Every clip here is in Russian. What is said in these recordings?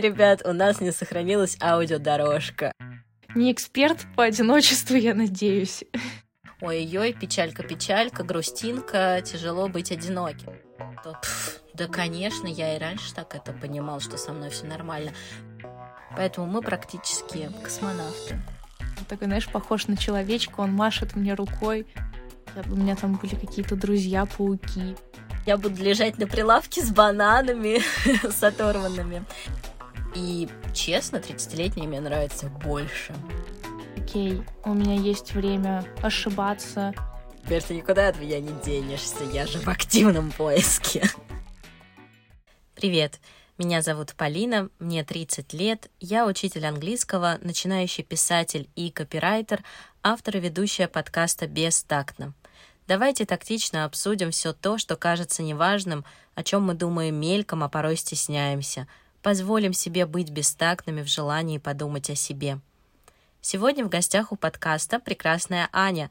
Ребят, у нас не сохранилась аудиодорожка. Не эксперт по одиночеству, я надеюсь. Ой-ой, печалька-печалька, грустинка, тяжело быть одиноким. Пф, да, конечно, я и раньше так это понимал, что со мной все нормально. Поэтому мы практически космонавты. Он такой, знаешь, похож на человечка, он машет мне рукой. У меня там были какие-то друзья-пауки. Я буду лежать на прилавке с бананами, с оторванными. И, честно, 30-летние мне нравятся больше. Окей, у меня есть время ошибаться. Теперь ты никуда от меня не денешься, я же в активном поиске. Привет, меня зовут Полина, мне 30 лет, я учитель английского, начинающий писатель и копирайтер, автор и ведущая подкаста «Бестактно». Давайте тактично обсудим все то, что кажется неважным, о чем мы думаем мельком, а порой стесняемся. Позволим себе быть бестактными в желании подумать о себе. Сегодня в гостях у подкаста прекрасная Аня.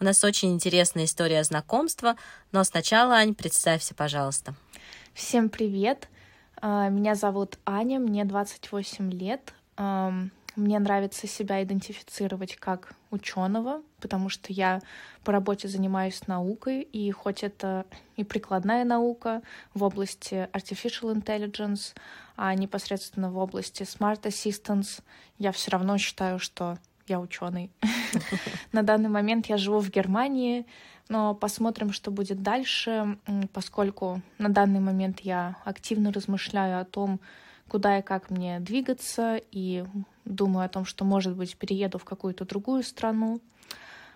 У нас очень интересная история знакомства, но сначала, Ань, представься, пожалуйста. Всем привет! А, меня зовут Аня, мне 28 лет. Мне нравится себя идентифицировать как ученого, потому что я по работе занимаюсь наукой, и хоть это и прикладная наука в области artificial intelligence, а непосредственно в области smart assistance, я все равно считаю, что я ученый. На данный момент я живу в Германии, но посмотрим, что будет дальше, поскольку на данный момент я активно размышляю о том, куда и как мне двигаться, и думаю о том, что, может быть, перееду в какую-то другую страну.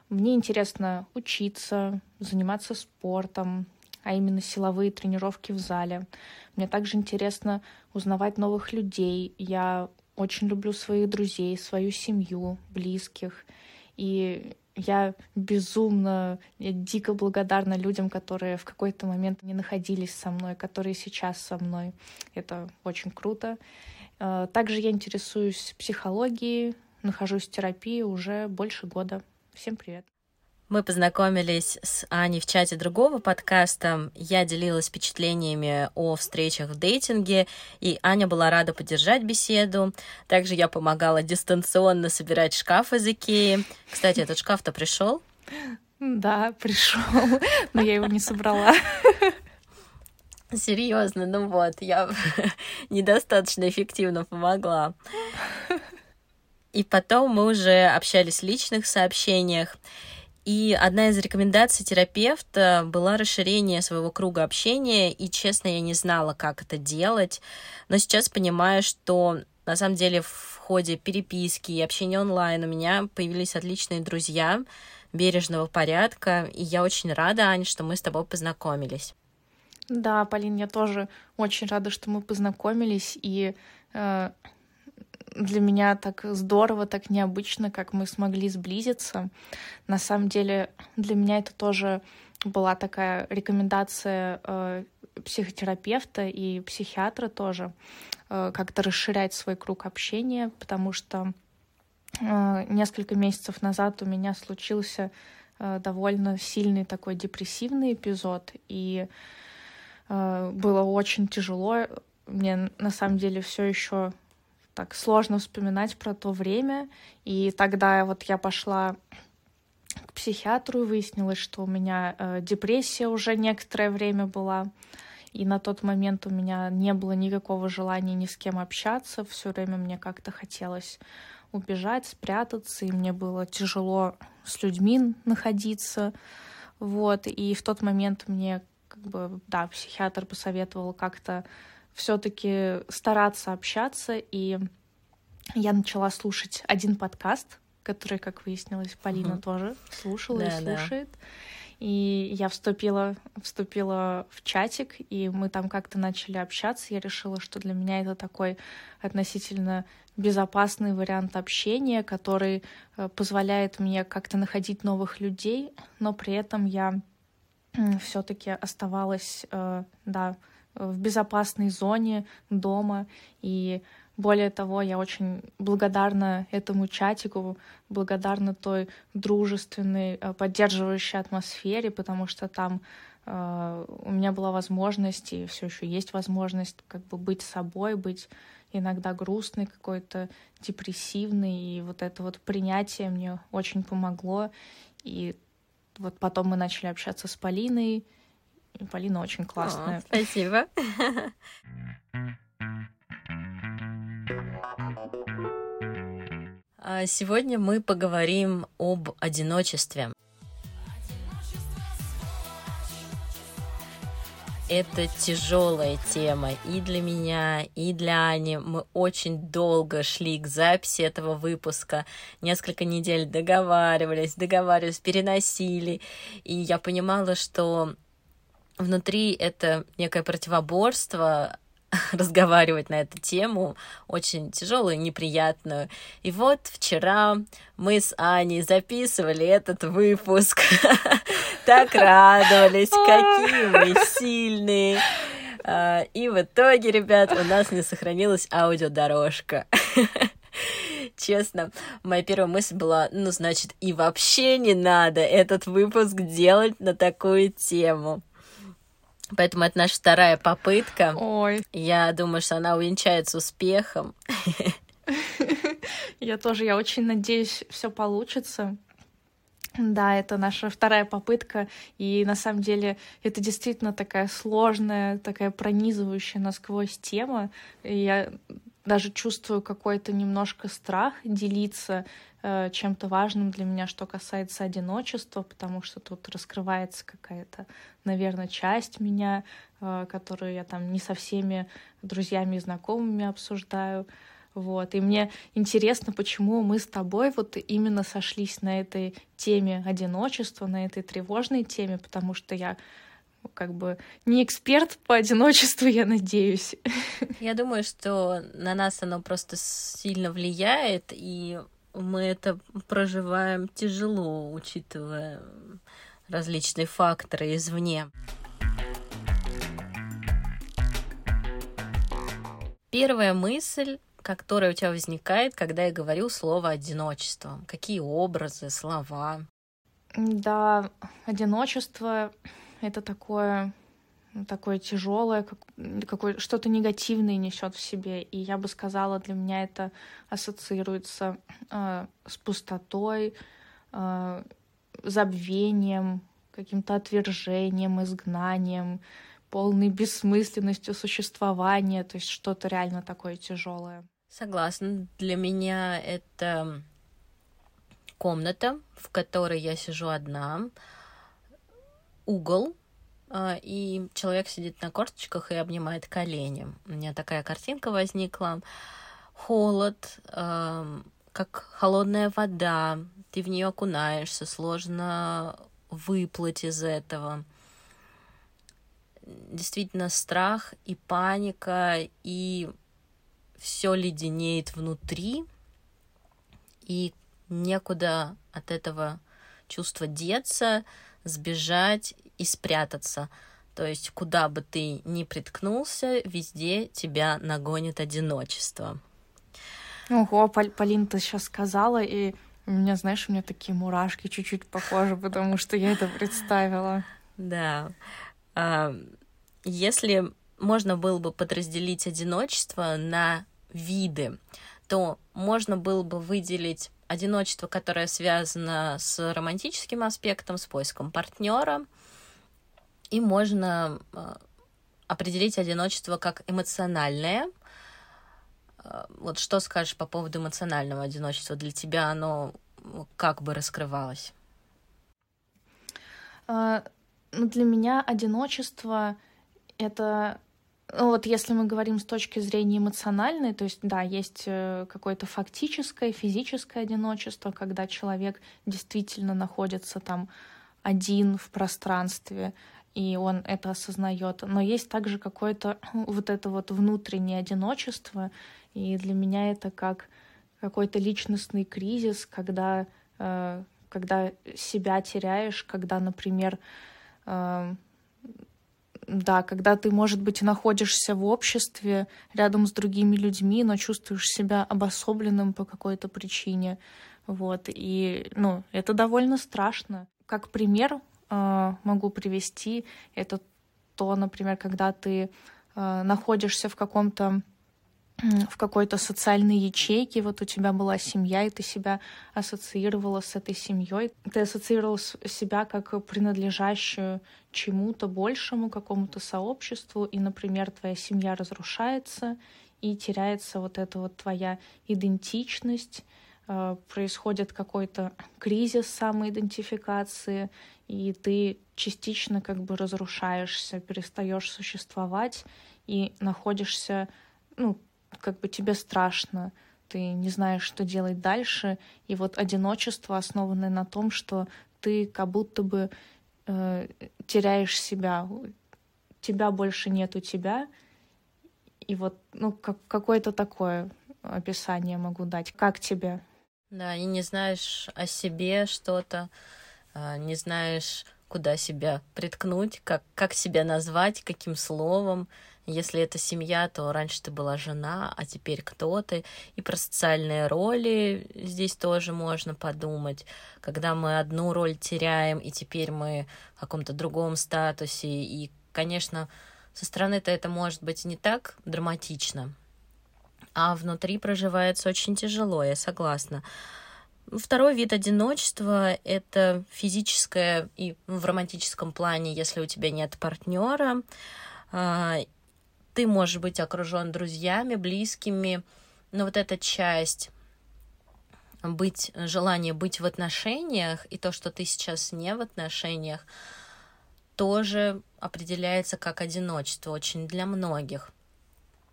Мне интересно учиться, заниматься спортом, а именно силовые тренировки в зале. Мне также интересно узнавать новых людей. Я очень люблю своих друзей, свою семью, близких. И я безумно, я дико благодарна людям, которые в какой-то момент не находились со мной, которые сейчас со мной. Это очень круто. Э, также я интересуюсь психологией, нахожусь в терапии уже больше года. Всем привет. Мы познакомились с Аней в чате другого подкаста. Я делилась впечатлениями о встречах в дейтинге, и Аня была рада поддержать беседу. Также я помогала дистанционно собирать шкаф из Икеи. Кстати, этот шкаф-то пришел? Да, пришел, но я его не собрала. Серьезно, ну вот, я недостаточно эффективно помогла. И потом мы уже общались в личных сообщениях. И одна из рекомендаций терапевта была расширение своего круга общения, и, честно, я не знала, как это делать, но сейчас понимаю, что на самом деле в ходе переписки и общения онлайн у меня появились отличные друзья бережного порядка, и я очень рада, Аня, что мы с тобой познакомились. Да, Полин, я тоже очень рада, что мы познакомились, и э, для меня так здорово, так необычно, как мы смогли сблизиться. На самом деле для меня это тоже была такая рекомендация э, психотерапевта и психиатра тоже, э, как-то расширять свой круг общения, потому что э, несколько месяцев назад у меня случился э, довольно сильный такой депрессивный эпизод, и э, было очень тяжело. Мне на самом деле все еще так сложно вспоминать про то время. И тогда вот я пошла к психиатру и выяснилось, что у меня э, депрессия уже некоторое время была. И на тот момент у меня не было никакого желания ни с кем общаться. Все время мне как-то хотелось убежать, спрятаться, и мне было тяжело с людьми находиться. Вот. И в тот момент мне, как бы, да, психиатр посоветовал как-то все-таки стараться общаться, и я начала слушать один подкаст, который, как выяснилось, Полина угу. тоже слушала да, и слушает. Да. И я вступила, вступила в чатик, и мы там как-то начали общаться. Я решила, что для меня это такой относительно безопасный вариант общения, который э, позволяет мне как-то находить новых людей, но при этом я все-таки оставалась, э, да, в безопасной зоне дома. И более того, я очень благодарна этому чатику, благодарна той дружественной, э, поддерживающей атмосфере, потому что там э, у меня была возможность, и все еще есть возможность как бы быть собой, быть иногда грустной, какой-то депрессивной, и вот это вот принятие мне очень помогло. И вот потом мы начали общаться с Полиной, Полина очень классная. О, спасибо. А сегодня мы поговорим об одиночестве. Это тяжелая тема и для меня, и для Ани. Мы очень долго шли к записи этого выпуска. Несколько недель договаривались, договаривались, переносили. И я понимала, что внутри это некое противоборство, разговаривать на эту тему, очень тяжелую, неприятную. И вот вчера мы с Аней записывали этот выпуск. Так радовались, какие мы сильные. А, и в итоге, ребят, у нас не сохранилась аудиодорожка. Честно, моя первая мысль была, ну, значит, и вообще не надо этот выпуск делать на такую тему. Поэтому это наша вторая попытка. Ой. Я думаю, что она увенчается успехом. Я тоже, я очень надеюсь, все получится. Да, это наша вторая попытка, и на самом деле это действительно такая сложная, такая пронизывающая насквозь тема. И я даже чувствую какой-то немножко страх делиться э, чем-то важным для меня, что касается одиночества, потому что тут раскрывается какая-то, наверное, часть меня, э, которую я там не со всеми друзьями и знакомыми обсуждаю. Вот. И мне интересно, почему мы с тобой вот именно сошлись на этой теме одиночества, на этой тревожной теме, потому что я как бы не эксперт по одиночеству, я надеюсь. Я думаю, что на нас оно просто сильно влияет, и мы это проживаем тяжело, учитывая различные факторы извне. Первая мысль, которая у тебя возникает, когда я говорю слово одиночество? Какие образы, слова? Да, одиночество это такое такое тяжелое, как, что-то негативное несет в себе. И я бы сказала, для меня это ассоциируется э, с пустотой, э, забвением, каким-то отвержением, изгнанием, полной бессмысленностью существования, то есть что-то реально такое тяжелое. Согласна. Для меня это комната, в которой я сижу одна, угол, а, и человек сидит на корточках и обнимает колени. У меня такая картинка возникла. Холод, как холодная вода, ты в нее окунаешься, сложно выплыть из этого. Действительно, страх и паника, и все леденеет внутри, и некуда от этого чувства деться, сбежать и спрятаться. То есть, куда бы ты ни приткнулся, везде тебя нагонит одиночество. Ого, Пол Полин, ты сейчас сказала, и у меня, знаешь, у меня такие мурашки чуть-чуть похожи, потому что я это представила. Да. А, если можно было бы подразделить одиночество на виды, то можно было бы выделить одиночество, которое связано с романтическим аспектом, с поиском партнера, и можно а, определить одиночество как эмоциональное. А, вот что скажешь по поводу эмоционального одиночества? Для тебя оно как бы раскрывалось? А, ну, для меня одиночество — это вот если мы говорим с точки зрения эмоциональной, то есть, да, есть э, какое-то фактическое, физическое одиночество, когда человек действительно находится там один в пространстве, и он это осознает. Но есть также какое-то вот это вот внутреннее одиночество, и для меня это как какой-то личностный кризис, когда, э, когда себя теряешь, когда, например, э, да, когда ты, может быть, находишься в обществе рядом с другими людьми, но чувствуешь себя обособленным по какой-то причине. Вот, и, ну, это довольно страшно. Как пример, э, могу привести, это то, например, когда ты э, находишься в каком-то в какой-то социальной ячейке, вот у тебя была семья, и ты себя ассоциировала с этой семьей, ты ассоциировала себя как принадлежащую чему-то большему, какому-то сообществу, и, например, твоя семья разрушается, и теряется вот эта вот твоя идентичность, э, происходит какой-то кризис самоидентификации, и ты частично как бы разрушаешься, перестаешь существовать и находишься, ну, как бы тебе страшно, ты не знаешь, что делать дальше, и вот одиночество, основанное на том, что ты как будто бы э, теряешь себя, тебя больше нету тебя, и вот, ну, как, какое-то такое описание могу дать. Как тебе? Да, и не знаешь о себе что-то, а, не знаешь, куда себя приткнуть, как, как себя назвать, каким словом. Если это семья, то раньше ты была жена, а теперь кто ты. И про социальные роли здесь тоже можно подумать. Когда мы одну роль теряем, и теперь мы в каком-то другом статусе. И, конечно, со стороны-то это может быть не так драматично, а внутри проживается очень тяжело, я согласна. Второй вид одиночества — это физическое и в романтическом плане, если у тебя нет партнера, а, ты можешь быть окружен друзьями, близкими, но вот эта часть быть, желание быть в отношениях и то, что ты сейчас не в отношениях, тоже определяется как одиночество очень для многих.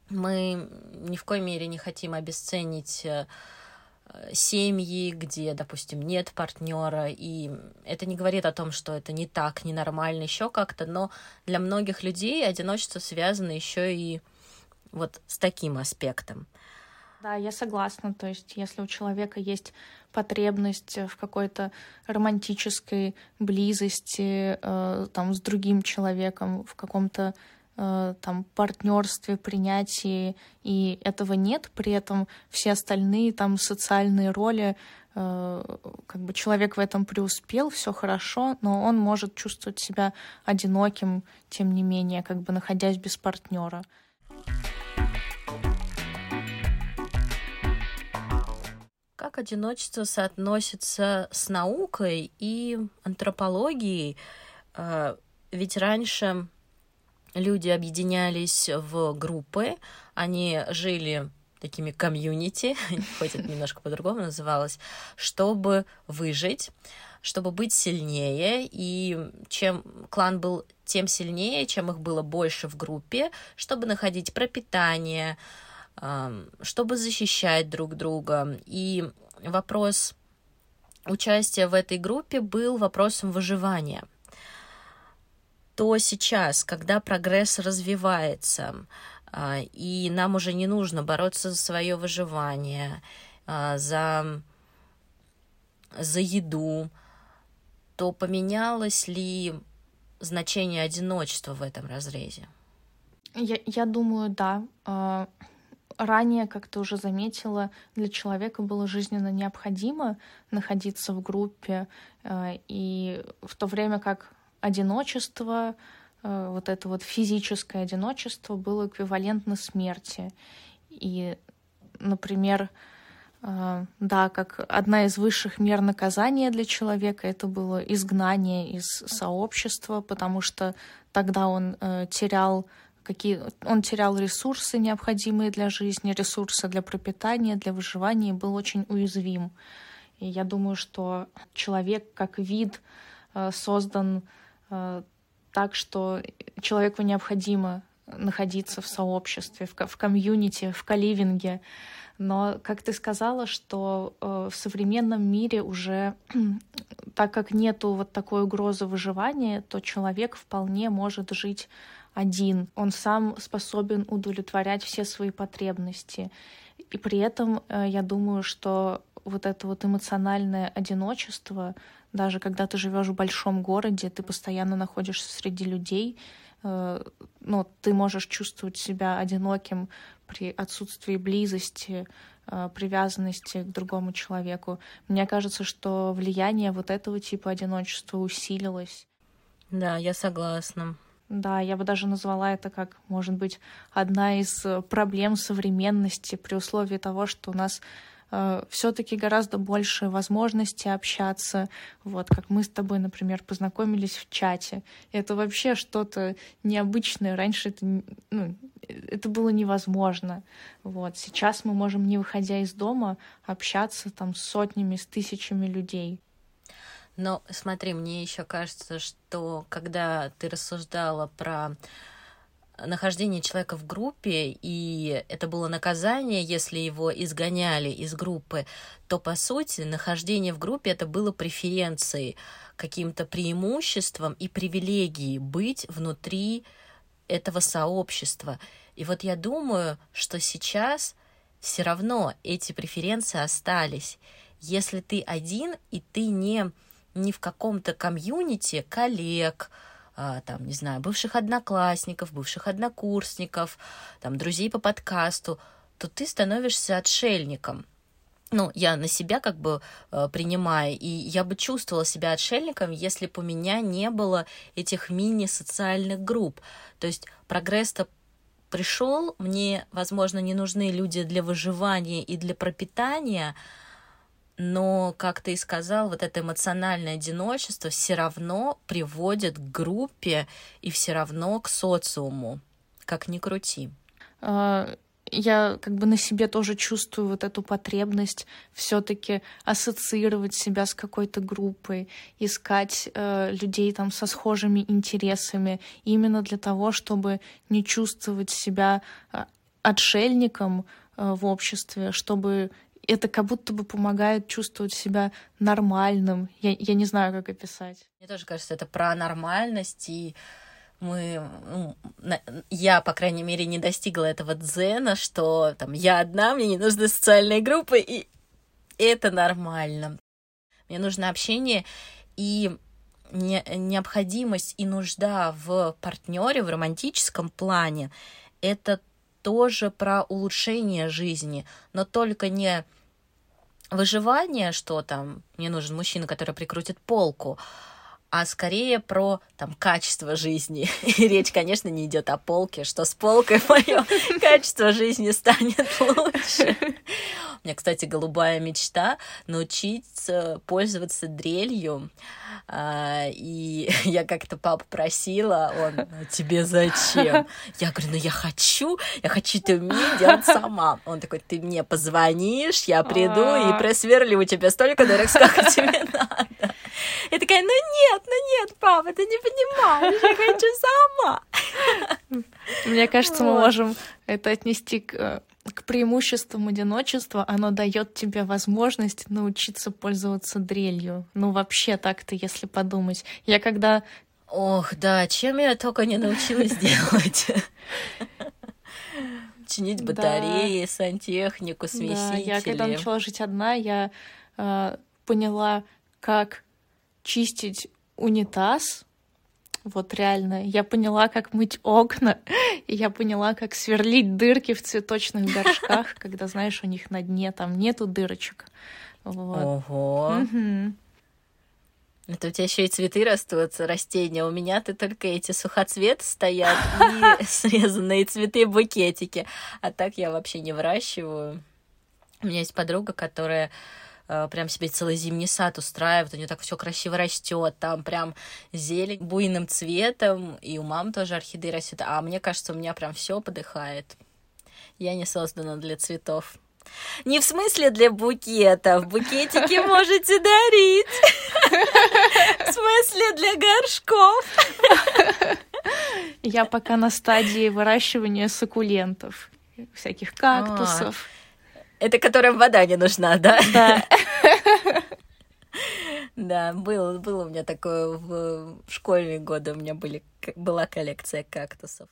Мы ни в коей мере не хотим обесценить э, семьи, где, допустим, нет партнера, и это не говорит о том, что это не так, ненормально, еще как-то, но для многих людей одиночество связано еще и вот с таким аспектом. Да, я согласна. То есть, если у человека есть потребность в какой-то романтической близости э, там, с другим человеком, в каком-то э, там партнерстве, принятии, и этого нет, при этом все остальные там социальные роли, э, как бы человек в этом преуспел, все хорошо, но он может чувствовать себя одиноким, тем не менее, как бы находясь без партнера. Как одиночество соотносится с наукой и антропологией? А, ведь раньше люди объединялись в группы, они жили такими комьюнити, хоть это немножко по-другому называлось, чтобы выжить, чтобы быть сильнее, и чем клан был тем сильнее, чем их было больше в группе, чтобы находить пропитание, чтобы защищать друг друга. И вопрос участия в этой группе был вопросом выживания. То сейчас, когда прогресс развивается, а, и нам уже не нужно бороться за свое выживание, а, за, за еду, то поменялось ли значение одиночества в этом разрезе? Я, я думаю, да. А, ранее, как ты уже заметила, для человека было жизненно необходимо находиться в группе, и в то время как одиночество, э, вот это вот физическое одиночество было эквивалентно смерти. И, например, э, да, как одна из высших мер наказания для человека это было изгнание из сообщества, потому что тогда он терял какие он терял ресурсы, необходимые для жизни, ресурсы для пропитания, для выживания, и был очень уязвим. И я думаю, что человек как вид э, создан э, так, что человеку необходимо находиться в сообществе, в, в комьюнити, в каливинге. Но, как ты сказала, что э, в современном мире уже, так как нету вот такой угрозы выживания, то человек вполне может жить один. Он сам способен удовлетворять все свои потребности. И при этом э, я думаю, что вот это вот эмоциональное одиночество, даже когда ты живешь в большом городе, ты постоянно находишься среди людей, э, ну, ты можешь чувствовать себя одиноким при отсутствии близости, э, привязанности к другому человеку. Мне кажется, что влияние вот этого типа одиночества усилилось. Да, я согласна. Да, я бы даже назвала это как, может быть, одна из э, проблем современности при условии того, что у нас э, все-таки гораздо больше возможностей общаться. Вот как мы с тобой, например, познакомились в чате. Это вообще что-то необычное. Раньше это, ну, это было невозможно. Вот сейчас мы можем, не выходя из дома, общаться там с сотнями, с тысячами людей. Но смотри, мне еще кажется, что когда ты рассуждала про нахождение человека в группе, и это было наказание, если его изгоняли из группы, то, по сути, нахождение в группе это было преференцией, каким-то преимуществом и привилегией быть внутри этого сообщества. И вот я думаю, что сейчас все равно эти преференции остались. Если ты один, и ты не не в каком-то комьюнити коллег, там, не знаю, бывших одноклассников, бывших однокурсников, там, друзей по подкасту, то ты становишься отшельником. Ну, я на себя как бы э, принимаю, и я бы чувствовала себя отшельником, если бы у меня не было этих мини-социальных групп. То есть прогресс-то пришел, мне, возможно, не нужны люди для выживания и для пропитания, но, как ты и сказал, вот это эмоциональное одиночество все равно приводит к группе и все равно к социуму, как ни крути. А, я как бы на себе тоже чувствую вот эту потребность все-таки ассоциировать себя с какой-то группой, искать э, людей там со схожими интересами, именно для того, чтобы не чувствовать себя э, отшельником э, в обществе, чтобы это как будто бы помогает чувствовать себя нормальным. Я, я не знаю, как описать. Мне тоже кажется, это про нормальность, и мы, ну, я, по крайней мере, не достигла этого дзена, что там я одна, мне не нужны социальные группы, и это нормально. Мне нужно общение и не, необходимость и нужда в партнере в романтическом плане. Это тоже про улучшение жизни, но только не выживание, что там мне нужен мужчина, который прикрутит полку, а скорее про там качество жизни. И речь, конечно, не идет о полке, что с полкой мое качество жизни станет лучше. У меня, кстати, голубая мечта научиться пользоваться дрелью. А, и я как-то папу просила, он, «А тебе зачем? Я говорю, ну я хочу, я хочу это уметь делать сама. Он такой, ты мне позвонишь, я приду и а. просверлю у тебя столько дырок, сколько тебе надо. Я такая, ну нет, ну нет, папа, ты не понимаешь, я хочу сама. Мне кажется, мы можем это отнести к э, к преимуществам одиночества оно дает тебе возможность научиться пользоваться дрелью. Ну, вообще так-то, если подумать. Я когда... Ох, да, чем я только не научилась делать. Чинить батареи, сантехнику, смесители. Да, я когда начала жить одна, я э, поняла, как чистить унитаз, вот реально. Я поняла, как мыть окна, и я поняла, как сверлить дырки в цветочных горшках, когда, знаешь, у них на дне там нету дырочек. Вот. Ого. Это у тебя еще и цветы растут, растения. У меня-то только эти сухоцветы стоят и срезанные цветы букетики. А так я вообще не выращиваю. У меня есть подруга, которая прям себе целый зимний сад устраивает, у нее так все красиво растет, там прям зелень буйным цветом, и у мам тоже орхидеи растет, а мне кажется, у меня прям все подыхает. Я не создана для цветов. Не в смысле для букетов. Букетики можете дарить. В смысле для горшков. Я пока на стадии выращивания суккулентов, всяких кактусов. А, это которым вода не нужна, да? Да. Да, был, был у меня такое в, школьные годы, у меня были, была коллекция кактусов.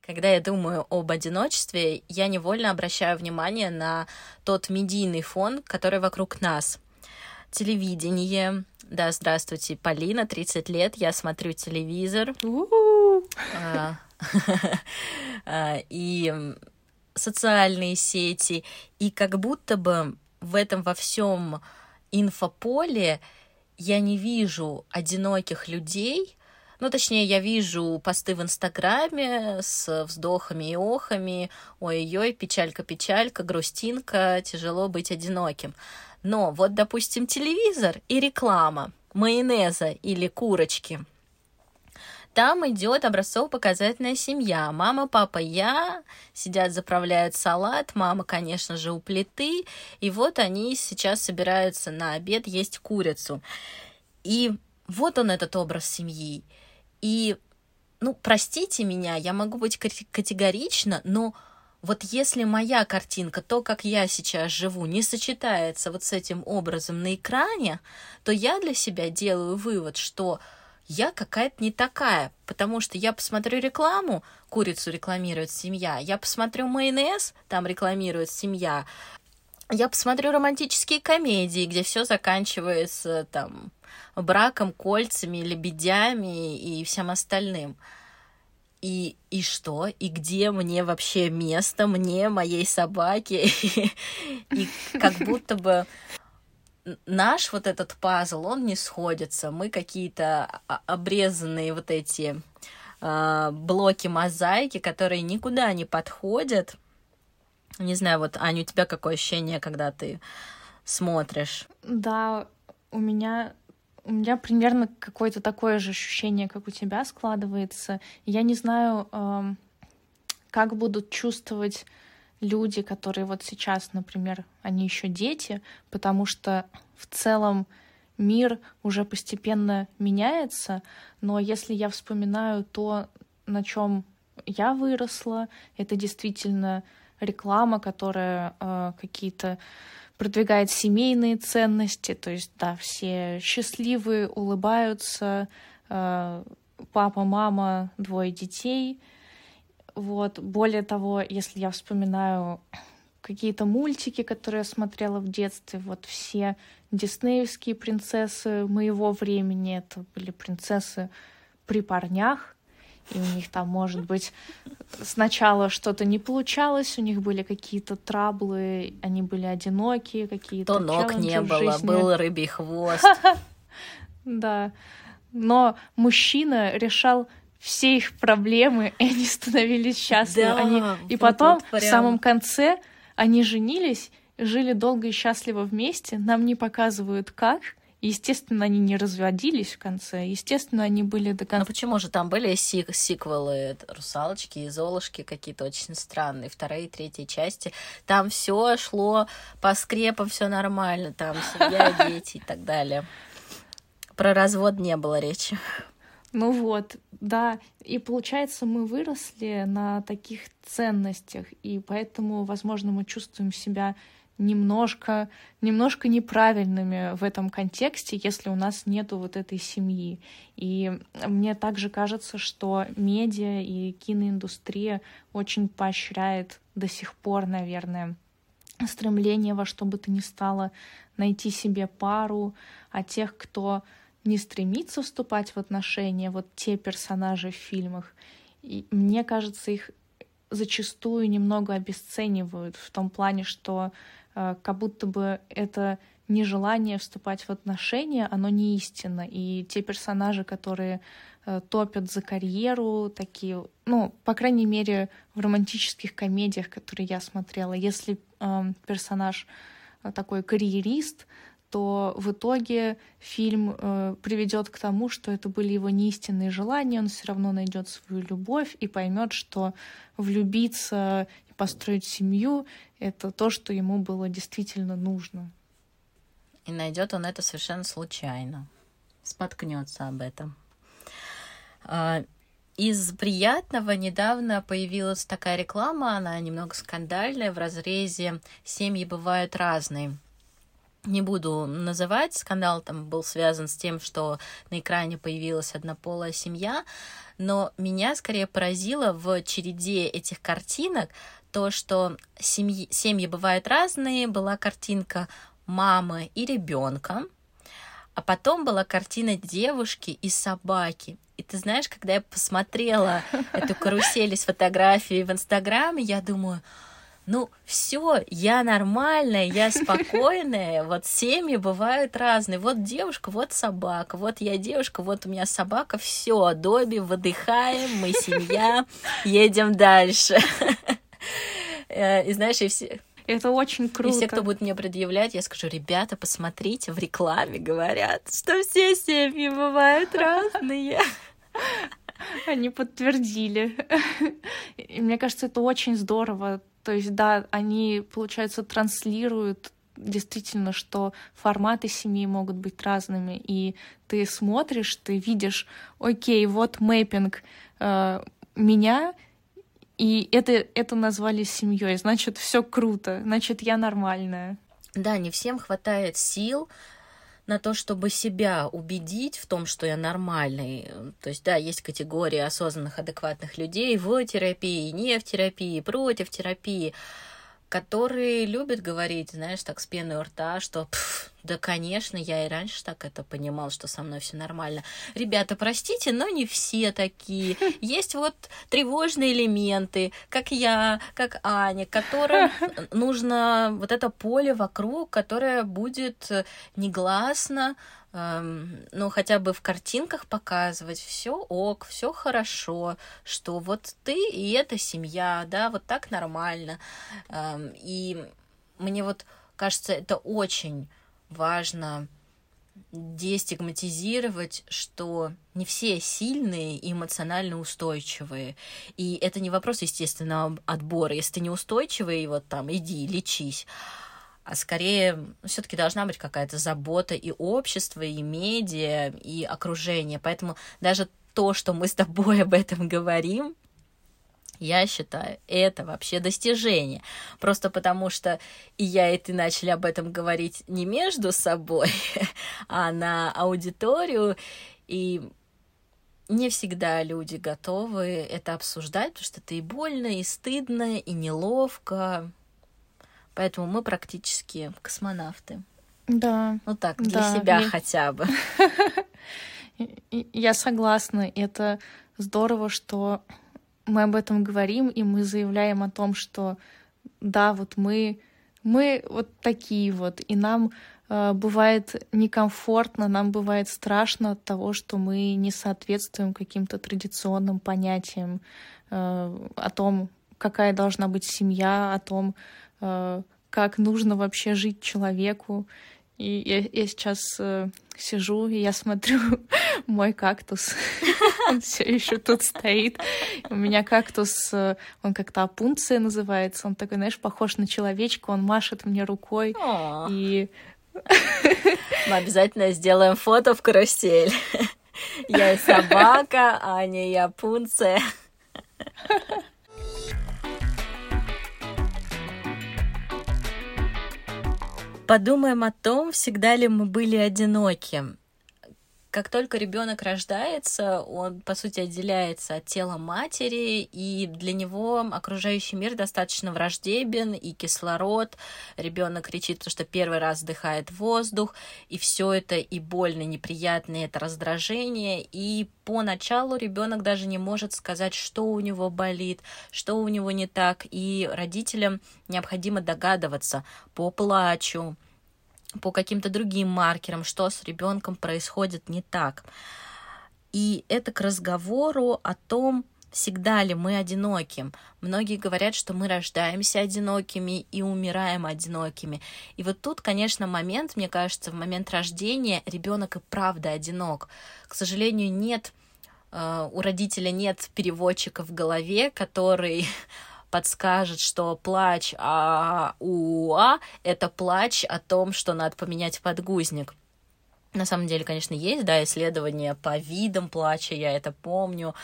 Когда я думаю об одиночестве, я невольно обращаю внимание на тот медийный фон, который вокруг нас. Телевидение. Да, здравствуйте, Полина, 30 лет, я смотрю телевизор. И социальные сети, и как будто бы в этом во всем инфополе я не вижу одиноких людей, ну, точнее, я вижу посты в Инстаграме с вздохами и охами, ой-ой-ой, печалька-печалька, грустинка, тяжело быть одиноким. Но вот, допустим, телевизор и реклама майонеза или курочки – там идет образцово-показательная семья. Мама, папа, я сидят, заправляют салат. Мама, конечно же, у плиты. И вот они сейчас собираются на обед есть курицу. И вот он, этот образ семьи. И, ну, простите меня, я могу быть категорична, но вот если моя картинка, то, как я сейчас живу, не сочетается вот с этим образом на экране, то я для себя делаю вывод, что я какая-то не такая, потому что я посмотрю рекламу, курицу рекламирует семья, я посмотрю майонез, там рекламирует семья, я посмотрю романтические комедии, где все заканчивается там браком, кольцами, лебедями и всем остальным. И, и что? И где мне вообще место, мне, моей собаке? И как будто бы наш вот этот пазл, он не сходится. Мы какие-то обрезанные вот эти э, блоки мозаики, которые никуда не подходят. Не знаю, вот, Аня, у тебя какое ощущение, когда ты смотришь? Да, у меня у меня примерно какое-то такое же ощущение, как у тебя складывается. Я не знаю, э, как будут чувствовать люди, которые вот сейчас, например, они еще дети, потому что в целом мир уже постепенно меняется, но если я вспоминаю то, на чем я выросла, это действительно реклама, которая э, какие-то продвигает семейные ценности, то есть да, все счастливые, улыбаются, э, папа, мама, двое детей, вот. Более того, если я вспоминаю какие-то мультики, которые я смотрела в детстве, вот все диснеевские принцессы моего времени, это были принцессы при парнях, и у них там, может быть, сначала что-то не получалось, у них были какие-то траблы, они были одинокие, какие-то То ног не было, был рыбий хвост. Да. Но мужчина решал все их проблемы, и они становились счастливы. Да, они... И вот потом, вот в самом конце, они женились, жили долго и счастливо вместе. Нам не показывают, как. Естественно, они не разводились в конце. Естественно, они были до конца. Ну почему же там были сик сиквелы русалочки и золушки какие-то очень странные, вторые и третьи части. Там все шло по скрепам, все нормально, там семья, дети и так далее. Про развод не было речи. Ну вот, да. И получается, мы выросли на таких ценностях, и поэтому, возможно, мы чувствуем себя немножко, немножко неправильными в этом контексте, если у нас нету вот этой семьи. И мне также кажется, что медиа и киноиндустрия очень поощряет до сих пор, наверное, стремление во что бы то ни стало найти себе пару, а тех, кто не стремится вступать в отношения, вот те персонажи в фильмах. И мне кажется, их зачастую немного обесценивают в том плане, что э, как будто бы это нежелание вступать в отношения, оно не истинно. И те персонажи, которые э, топят за карьеру, такие, ну, по крайней мере, в романтических комедиях, которые я смотрела, если э, персонаж э, такой карьерист, то в итоге фильм э, приведет к тому, что это были его неистинные желания, он все равно найдет свою любовь и поймет, что влюбиться и построить семью это то, что ему было действительно нужно. И найдет он это совершенно случайно. Споткнется об этом. А, из приятного недавно появилась такая реклама, она немного скандальная, в разрезе «Семьи бывают разные» не буду называть, скандал там был связан с тем, что на экране появилась однополая семья, но меня скорее поразило в череде этих картинок то, что семьи, семьи бывают разные, была картинка мамы и ребенка, а потом была картина девушки и собаки. И ты знаешь, когда я посмотрела эту карусель с фотографией в Инстаграме, я думаю, ну, все, я нормальная, я спокойная, вот семьи бывают разные. Вот девушка, вот собака, вот я девушка, вот у меня собака, все, Добби, выдыхаем, мы семья, едем дальше. Э, и знаешь, и все, это очень круто. И все, кто будет мне предъявлять, я скажу, ребята, посмотрите, в рекламе говорят, что все семьи бывают разные. Они подтвердили. И мне кажется, это очень здорово. То есть, да, они, получается, транслируют действительно, что форматы семьи могут быть разными, и ты смотришь, ты видишь, окей, вот мэппинг э, меня, и это, это назвали семьей, значит, все круто, значит, я нормальная. Да, не всем хватает сил на то, чтобы себя убедить в том, что я нормальный. То есть, да, есть категория осознанных, адекватных людей в терапии, не в терапии, против терапии которые любят говорить, знаешь, так с пеной у рта, что да, конечно, я и раньше так это понимал, что со мной все нормально. Ребята, простите, но не все такие. Есть вот тревожные элементы, как я, как Аня, которым нужно вот это поле вокруг, которое будет негласно ну, хотя бы в картинках показывать, все ок, все хорошо, что вот ты и эта семья, да, вот так нормально. И мне вот кажется, это очень важно дестигматизировать, что не все сильные и эмоционально устойчивые. И это не вопрос, естественно, отбора. Если ты неустойчивый, вот там, иди, лечись а скорее все-таки должна быть какая-то забота и общества, и медиа, и окружения. Поэтому даже то, что мы с тобой об этом говорим, я считаю, это вообще достижение. Просто потому что и я, и ты начали об этом говорить не между собой, а на аудиторию. И не всегда люди готовы это обсуждать, потому что это и больно, и стыдно, и неловко. Поэтому мы практически космонавты. Да. Ну так, для да, себя я... хотя бы. Я согласна. Это здорово, что мы об этом говорим, и мы заявляем о том, что да, вот мы, мы вот такие вот, и нам э, бывает некомфортно, нам бывает страшно от того, что мы не соответствуем каким-то традиционным понятиям э, о том, какая должна быть семья, о том, Э, как нужно вообще жить человеку. И я, я сейчас э, сижу, и я смотрю мой кактус. он все еще тут стоит. У меня кактус, э, он как-то опунция называется. Он такой, знаешь, похож на человечка, он машет мне рукой. И мы обязательно сделаем фото в карусель. Я и собака, Аня и опунция. Подумаем о том, всегда ли мы были одиноки. Как только ребенок рождается, он, по сути, отделяется от тела матери, и для него окружающий мир достаточно враждебен, и кислород, ребенок кричит, потому что первый раз вдыхает воздух, и все это и больно, и неприятно, и это раздражение, и поначалу ребенок даже не может сказать, что у него болит, что у него не так, и родителям необходимо догадываться по плачу, по каким-то другим маркерам, что с ребенком происходит не так. И это к разговору о том, всегда ли мы одиноки. Многие говорят, что мы рождаемся одинокими и умираем одинокими. И вот тут, конечно, момент, мне кажется, в момент рождения ребенок и правда одинок. К сожалению, нет э, у родителя нет переводчика в голове, который подскажет, что плач а у а это плач о том, что надо поменять подгузник. На самом деле, конечно, есть, да, исследования по видам плача, я это помню,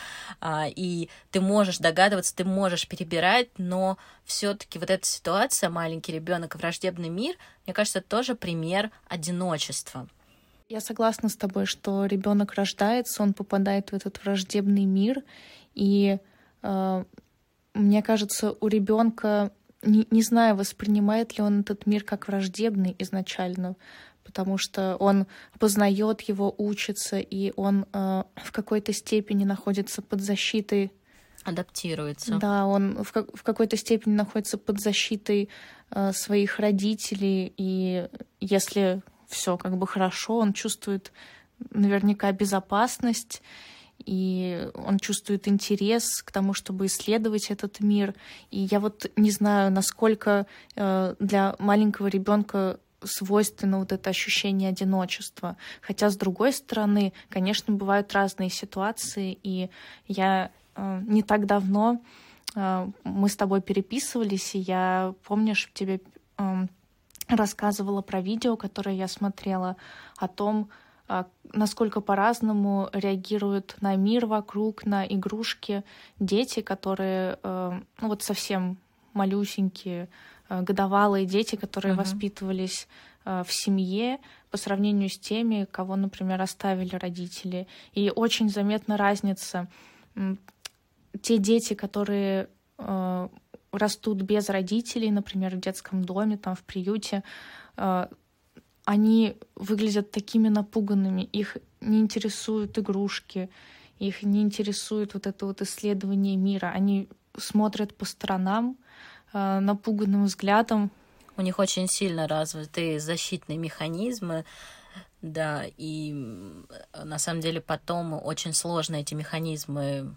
а, и ты можешь догадываться, ты можешь перебирать, но все-таки вот эта ситуация, маленький ребенок враждебный мир, мне кажется, тоже пример одиночества. Я согласна с тобой, что ребенок рождается, он попадает в этот враждебный мир, и э, мне кажется, у ребенка, не, не знаю, воспринимает ли он этот мир как враждебный изначально, потому что он познает его, учится, и он э, в какой-то степени находится под защитой адаптируется. Да, он в, как, в какой-то степени находится под защитой э, своих родителей, и если все как бы хорошо, он чувствует наверняка безопасность, и он чувствует интерес к тому, чтобы исследовать этот мир. И я вот не знаю, насколько э, для маленького ребенка свойственно вот это ощущение одиночества. Хотя, с другой стороны, конечно, бывают разные ситуации, и я э, не так давно э, мы с тобой переписывались, и я, помнишь, тебе э, рассказывала про видео, которое я смотрела, о том, насколько по-разному реагируют на мир вокруг, на игрушки дети, которые э, ну, вот совсем малюсенькие, Э, годовалые дети, которые uh-huh. воспитывались э, в семье по сравнению с теми, кого, например, оставили родители. И очень заметна разница. Те дети, которые растут без родителей, например, в детском доме, там, в приюте, они выглядят такими напуганными, их не интересуют игрушки, их не интересует вот это вот исследование мира. Они смотрят по сторонам, Э, напуганным взглядом. У них очень сильно развиты защитные механизмы, да, и на самом деле потом очень сложно эти механизмы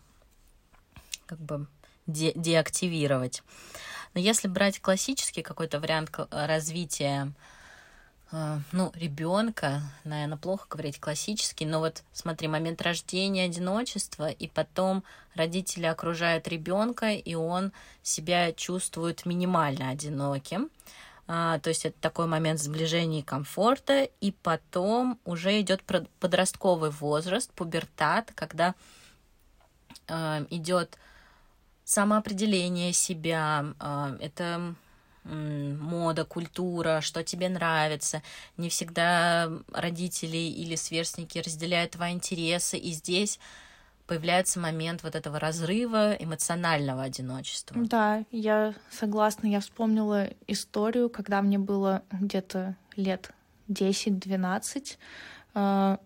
как бы де деактивировать. Но если брать классический какой-то вариант развития а, ну, ребенка, наверное, плохо говорить классический, но вот смотри, момент рождения, одиночества, и потом родители окружают ребенка, и он себя чувствует минимально одиноким. А, то есть это такой момент сближения и комфорта, и потом уже идет подростковый возраст, пубертат, когда а, идет самоопределение себя, а, это мода, культура, что тебе нравится. Не всегда родители или сверстники разделяют твои интересы, и здесь появляется момент вот этого разрыва эмоционального одиночества. Да, я согласна. Я вспомнила историю, когда мне было где-то лет 10-12. А,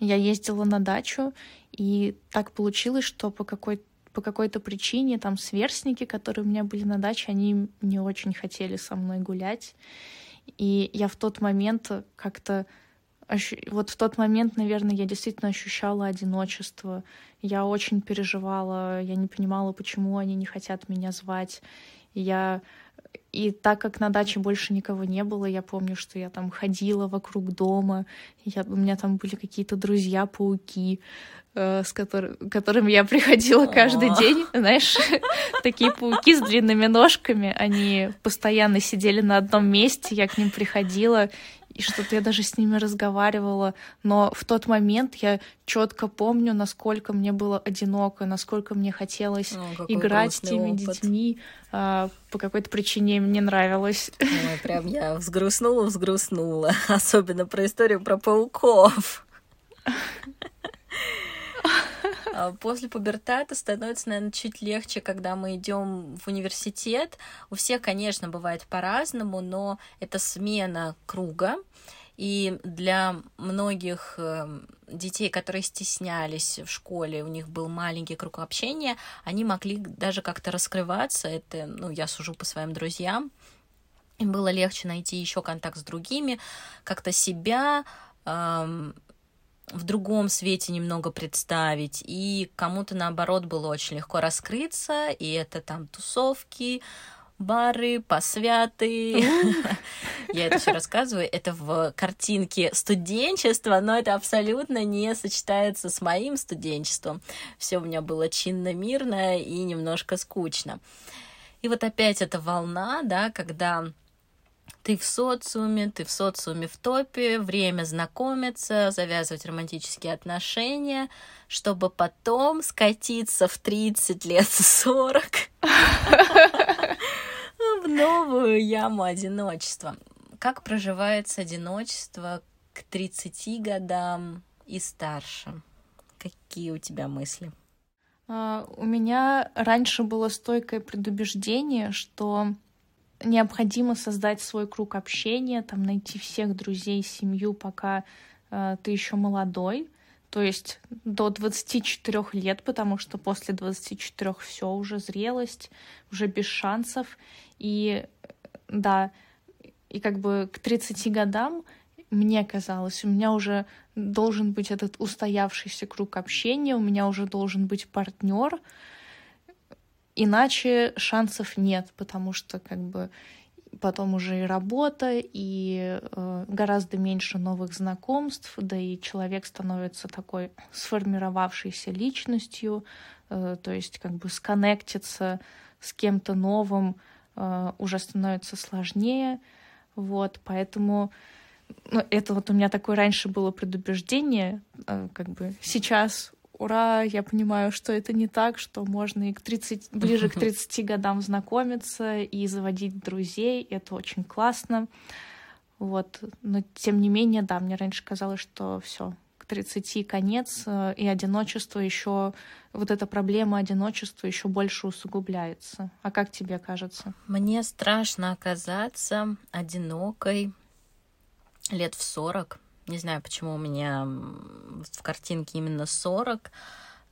я ездила на дачу, и так получилось, что по какой-то по какой-то причине там сверстники, которые у меня были на даче, они не очень хотели со мной гулять. И я в тот момент как-то вот в тот момент, наверное, я действительно ощущала одиночество. Я очень переживала, я не понимала, почему они не хотят меня звать. Я и так как на даче больше никого не было, я помню, что я там ходила вокруг дома, я, у меня там были какие-то друзья-пауки, с котор... которыми я приходила каждый день. Знаешь, такие пауки с длинными ножками, они постоянно сидели на одном месте, я к ним приходила, и что-то я даже с ними разговаривала, но в тот момент я четко помню, насколько мне было одиноко, насколько мне хотелось О, играть с теми опыт. детьми, а, по какой-то причине мне нравилось. Ой, прям я взгрустнула, взгрустнула, особенно про историю про пауков. А после пубертата становится, наверное, чуть легче, когда мы идем в университет. У всех, конечно, бывает по-разному, но это смена круга. И для многих эм, детей, которые стеснялись в школе, у них был маленький круг общения, они могли даже как-то раскрываться. Это, ну, я сужу по своим друзьям. Им было легче найти еще контакт с другими, как-то себя эм, в другом свете немного представить, и кому-то, наоборот, было очень легко раскрыться, и это там тусовки, бары, посвяты. Я это все рассказываю. Это в картинке студенчества, но это абсолютно не сочетается с моим студенчеством. Все у меня было чинно-мирно и немножко скучно. И вот опять эта волна, да, когда ты в социуме, ты в социуме в топе, время знакомиться, завязывать романтические отношения, чтобы потом скатиться в 30 лет 40 в новую яму одиночества. Как проживается одиночество к 30 годам и старше? Какие у тебя мысли? Uh, у меня раньше было стойкое предубеждение, что необходимо создать свой круг общения, там найти всех друзей, семью, пока э, ты еще молодой. то есть до 24 лет, потому что после 24 все уже зрелость, уже без шансов. И да, и как бы к 30 годам мне казалось, у меня уже должен быть этот устоявшийся круг общения, у меня уже должен быть партнер, иначе шансов нет, потому что как бы потом уже и работа, и э, гораздо меньше новых знакомств, да и человек становится такой сформировавшейся личностью, э, то есть как бы сконнектиться с кем-то новым э, уже становится сложнее, вот, поэтому ну, это вот у меня такое раньше было предубеждение, э, как бы сейчас ура, я понимаю, что это не так, что можно и к 30, ближе к 30 годам знакомиться и заводить друзей, это очень классно. Вот, но тем не менее, да, мне раньше казалось, что все, к 30 конец, э, и одиночество еще, вот эта проблема одиночества еще больше усугубляется. А как тебе кажется? Мне страшно оказаться одинокой лет в 40, не знаю, почему у меня в картинке именно 40,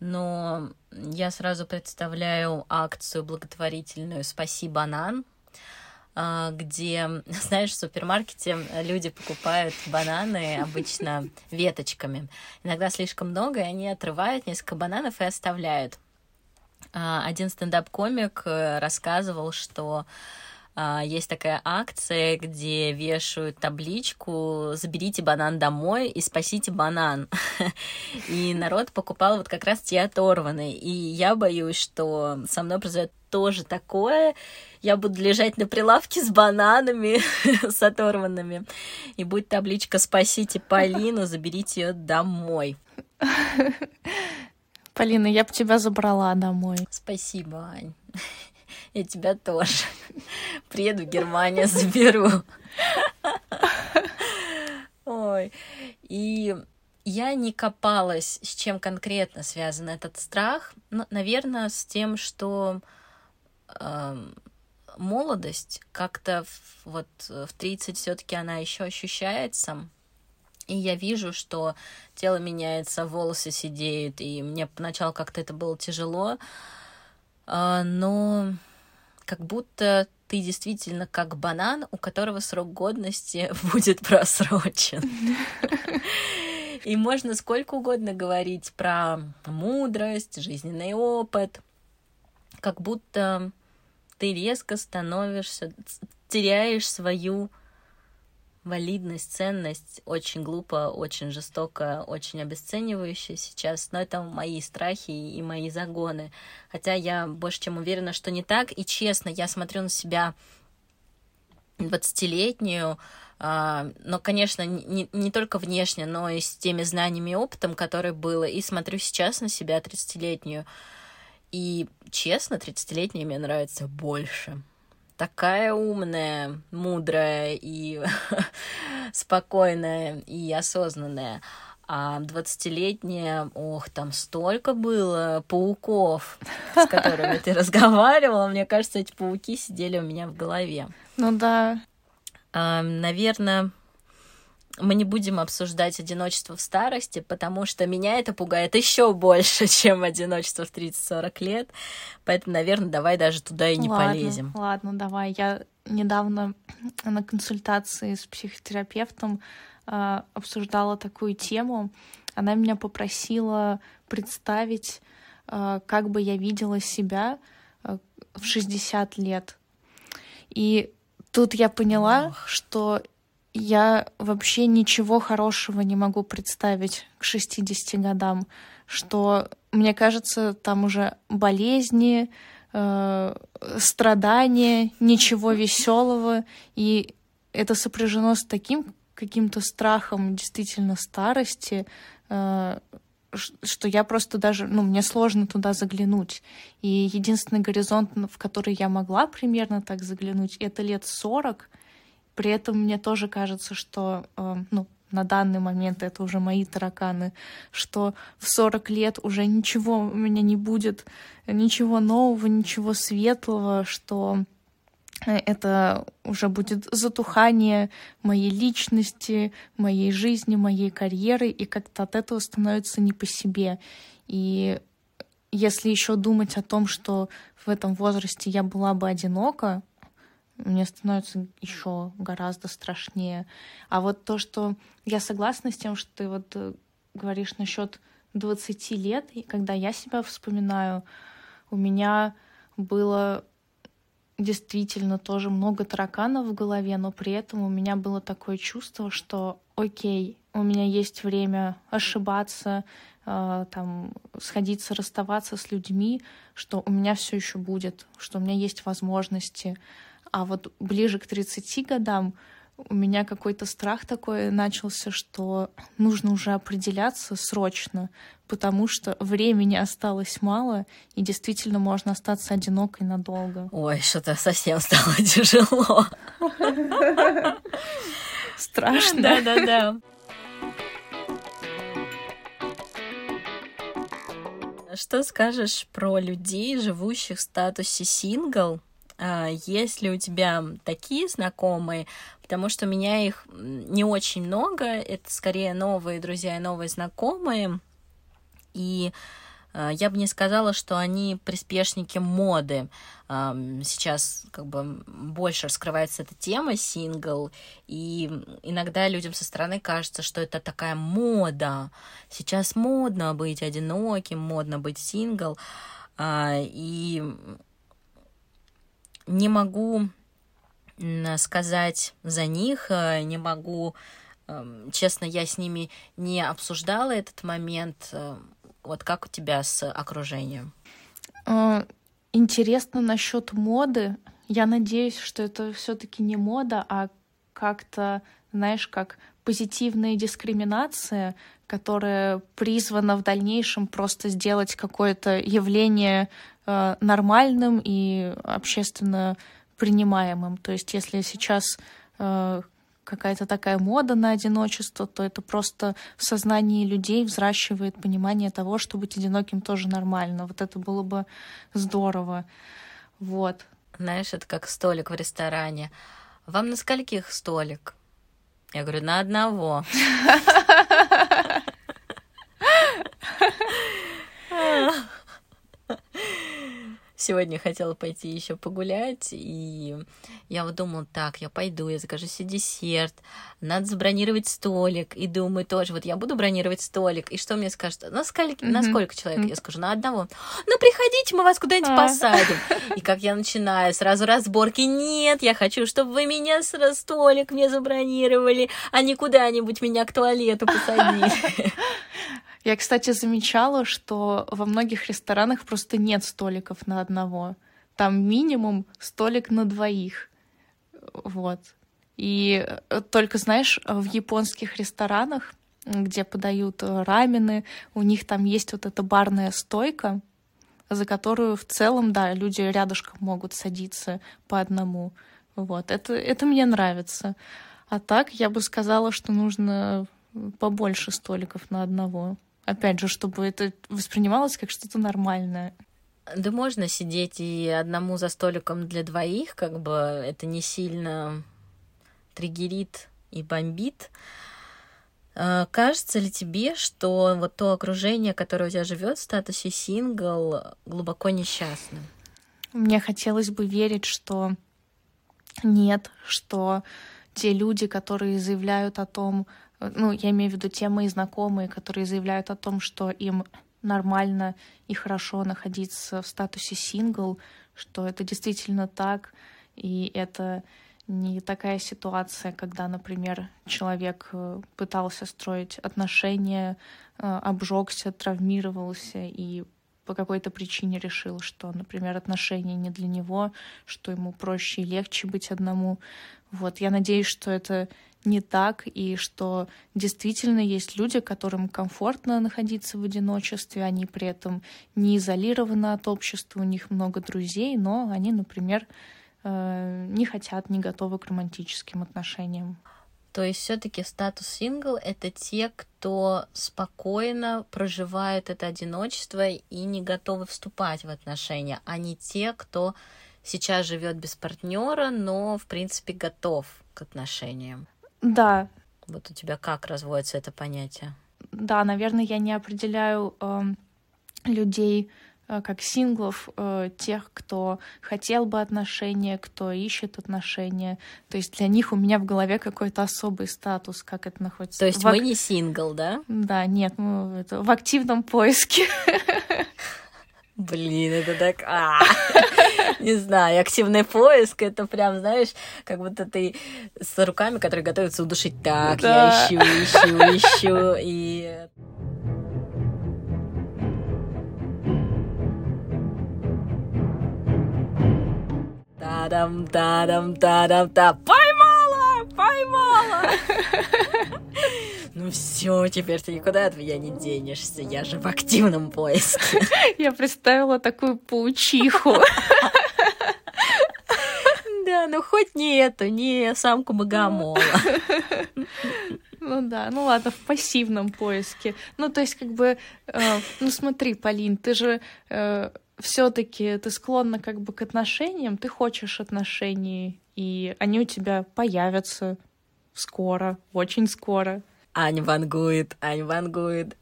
но я сразу представляю акцию благотворительную «Спаси банан», а, где, знаешь, в супермаркете люди покупают бананы обычно веточками. Иногда слишком много, и они отрывают несколько бананов и оставляют. А, один стендап-комик э, рассказывал, что есть такая акция, где вешают табличку «Заберите банан домой и спасите банан». И народ покупал вот как раз те оторванные. И я боюсь, что со мной произойдет тоже такое. Я буду лежать на прилавке с бананами, с оторванными. И будет табличка «Спасите Полину, заберите ее домой». Полина, я бы тебя забрала домой. Спасибо, Ань. Я тебя тоже. Приеду в Германию, заберу. Ой. И я не копалась, с чем конкретно связан этот страх. Но, наверное, с тем, что э, молодость как-то вот в 30 все-таки она еще ощущается. И я вижу, что тело меняется, волосы сидеют, и мне поначалу как-то это было тяжело. А, но как будто ты действительно как банан, у которого срок годности будет просрочен. И можно сколько угодно говорить про мудрость, жизненный опыт, как будто ты резко становишься, теряешь свою валидность, ценность очень глупо, очень жестоко, очень обесценивающе сейчас, но это мои страхи и мои загоны. Хотя я больше чем уверена, что не так. И честно, я смотрю на себя 20-летнюю, а, но, конечно, не, не только внешне, но и с теми знаниями и опытом, который было, и смотрю сейчас на себя 30-летнюю. И, честно, 30-летняя мне нравится больше такая умная, мудрая и спокойная и осознанная. А 20-летняя, ох, там столько было пауков, с которыми ты разговаривала. Мне кажется, эти пауки сидели у меня в голове. Ну да. Наверное, мы не будем обсуждать одиночество в старости, потому что меня это пугает еще больше, чем одиночество в 30-40 лет. Поэтому, наверное, давай даже туда и не ладно, полезем. Ладно, давай. Я недавно на консультации с психотерапевтом э, обсуждала такую тему. Она меня попросила представить, э, как бы я видела себя э, в 60 лет. И тут я поняла, Ох. что я вообще ничего хорошего не могу представить к 60 годам, что, мне кажется, там уже болезни, э, страдания, ничего веселого, и это сопряжено с таким каким-то страхом действительно старости, э, что я просто даже, ну, мне сложно туда заглянуть. И единственный горизонт, в который я могла примерно так заглянуть, это лет сорок — при этом мне тоже кажется, что э, ну, на данный момент это уже мои тараканы, что в 40 лет уже ничего у меня не будет, ничего нового, ничего светлого, что это уже будет затухание моей личности, моей жизни, моей карьеры, и как-то от этого становится не по себе. И если еще думать о том, что в этом возрасте я была бы одинока, мне становится еще гораздо страшнее. А вот то, что я согласна с тем, что ты вот э, говоришь насчет 20 лет, и когда я себя вспоминаю, у меня было действительно тоже много тараканов в голове, но при этом у меня было такое чувство, что окей, у меня есть время ошибаться, э, там, сходиться, расставаться с людьми, что у меня все еще будет, что у меня есть возможности. А вот ближе к 30 годам у меня какой-то страх такой начался, что нужно уже определяться срочно, потому что времени осталось мало, и действительно можно остаться одинокой надолго. Ой, что-то совсем стало тяжело. Страшно. Да-да-да. Что скажешь про людей, живущих в статусе сингл? А, есть ли у тебя такие знакомые? Потому что у меня их не очень много, это скорее новые друзья и новые знакомые. И а, я бы не сказала, что они приспешники моды. Сейчас как бы больше раскрывается эта тема сингл, и иногда людям со стороны кажется, что это такая мода. Сейчас модно быть одиноким, модно быть сингл. А, и не могу сказать за них, э, не могу, эм, честно, я с ними не обсуждала этот момент. Э, вот как у тебя с окружением? Э, интересно насчет моды. Я надеюсь, что это все-таки не мода, а как-то, знаешь, как позитивная дискриминация, которая призвана в дальнейшем просто сделать какое-то явление нормальным и общественно принимаемым. То есть если сейчас э, какая-то такая мода на одиночество, то это просто в сознании людей взращивает понимание того, что быть одиноким тоже нормально. Вот это было бы здорово. Вот. Знаешь, это как столик в ресторане. Вам на скольких столик? Я говорю, на одного. Сегодня хотела пойти еще погулять, и я вот думала, так, я пойду, я закажу себе десерт, надо забронировать столик, и думаю тоже, вот я буду бронировать столик, и что мне скажут, на сколько, mm-hmm. на сколько человек? Mm-hmm. Я скажу, на одного. Ну, приходите, мы вас куда-нибудь ah. посадим. И как я начинаю, сразу разборки, нет, я хочу, чтобы вы меня с столик мне забронировали, а не куда-нибудь меня к туалету посадили. Я, кстати, замечала, что во многих ресторанах просто нет столиков на одного. Там минимум столик на двоих. Вот. И э, только, знаешь, в японских ресторанах, где подают э, рамены, у них там есть вот эта барная стойка, за которую в целом, да, люди рядышком могут садиться по одному. Вот, это, это мне нравится. А так я бы сказала, что нужно побольше столиков на одного опять же, чтобы это воспринималось как что-то нормальное. Да можно сидеть и одному за столиком для двоих, как бы это не сильно триггерит и бомбит. А, кажется ли тебе, что вот то окружение, которое у тебя живет в статусе сингл, глубоко несчастным? Мне хотелось бы верить, что нет, что те люди, которые заявляют о том, ну, я имею в виду те мои знакомые, которые заявляют о том, что им нормально и хорошо находиться в статусе сингл, что это действительно так, и это не такая ситуация, когда, например, человек э, пытался строить отношения, э, обжегся, травмировался и по какой-то причине решил, что, например, отношения не для него, что ему проще и легче быть одному. Вот, я надеюсь, что это не так, и что действительно есть люди, которым комфортно находиться в одиночестве, они при этом не изолированы от общества, у них много друзей, но они, например, э, не хотят, не готовы к романтическим отношениям. То есть все-таки статус сингл это те, кто спокойно проживает это одиночество и не готовы вступать в отношения, а не те, кто сейчас живет без партнера, но, в принципе, готов к отношениям. Да. Вот у тебя как разводится это понятие? Да, наверное, я не определяю э, людей э, как синглов, э, тех, кто хотел бы отношения, кто ищет отношения. То есть для них у меня в голове какой-то особый статус, как это находится. То есть в... мы не сингл, да? Да, нет, мы это, в активном поиске. Блин, это так... Не знаю, активный поиск, это прям, знаешь, как будто ты с руками, которые готовятся удушить. Так, да. я ищу, ищу, ищу, и... Та-дам, та-дам, та-дам, та Поймала! Поймала! Ну все, теперь ты никуда от меня не денешься, я же в активном поиске. Я представила такую паучиху. Да, ну хоть не эту, не самку богомола. Ну да, ну ладно, в пассивном поиске. Ну, то есть, как бы, э, ну смотри, Полин, ты же э, все-таки ты склонна как бы к отношениям, ты хочешь отношений, и они у тебя появятся скоро, очень скоро. Ань вангует, Ань вангует.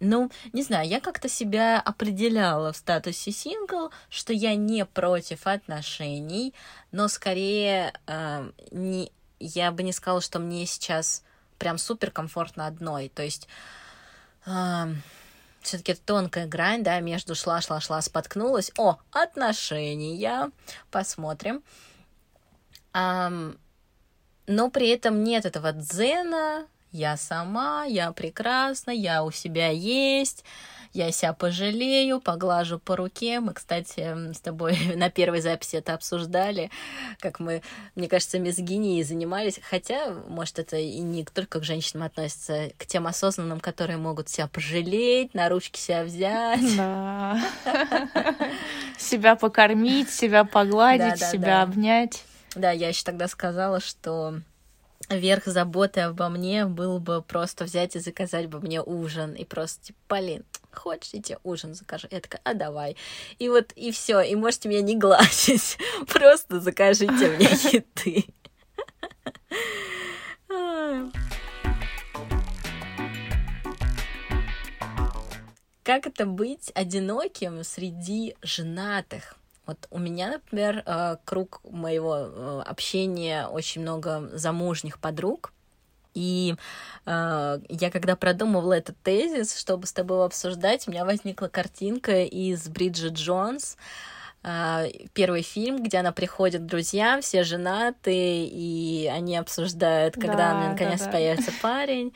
Ну, не знаю, я как-то себя определяла в статусе сингл, что я не против отношений, но скорее не, я бы не сказала, что мне сейчас прям супер комфортно одной. То есть все-таки тонкая грань, да, между шла, шла, шла, споткнулась. О, отношения. Посмотрим но при этом нет этого дзена, я сама, я прекрасна, я у себя есть, я себя пожалею, поглажу по руке. Мы, кстати, с тобой на первой записи это обсуждали, как мы, мне кажется, мизгинией занимались. Хотя, может, это и не только к женщинам относится, к тем осознанным, которые могут себя пожалеть, на ручки себя взять. Да. Себя покормить, себя погладить, себя обнять. Да, я еще тогда сказала, что верх заботы обо мне был бы просто взять и заказать бы мне ужин. И просто, типа, Полин, хочешь, я тебе ужин закажу? Я такая, а давай. И вот, и все, и можете меня не гладить. Просто закажите мне еды. Как это быть одиноким среди женатых? Вот у меня, например, э, круг моего э, общения очень много замужних подруг. И э, я когда продумывала этот тезис, чтобы с тобой обсуждать, у меня возникла картинка из Бриджит Джонс, э, первый фильм, где она приходит к друзьям, все женаты, и они обсуждают, когда да, наконец да, да. появится парень.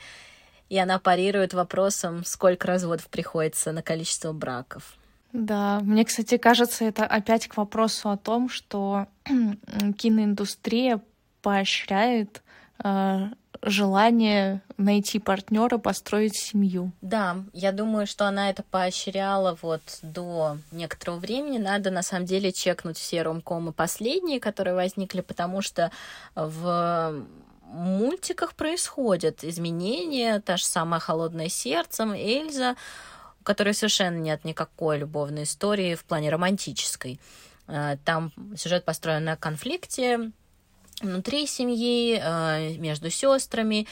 И она парирует вопросом, сколько разводов приходится на количество браков. Да, мне, кстати, кажется, это опять к вопросу о том, что киноиндустрия поощряет э, желание найти партнера, построить семью. Да, я думаю, что она это поощряла вот до некоторого времени. Надо на самом деле чекнуть все ромкомы последние, которые возникли, потому что в мультиках происходят изменения, та же самая «Холодное сердцем», Эльза, у которой совершенно нет никакой любовной истории в плане романтической. Э, там сюжет построен на конфликте внутри семьи, э, между сестрами.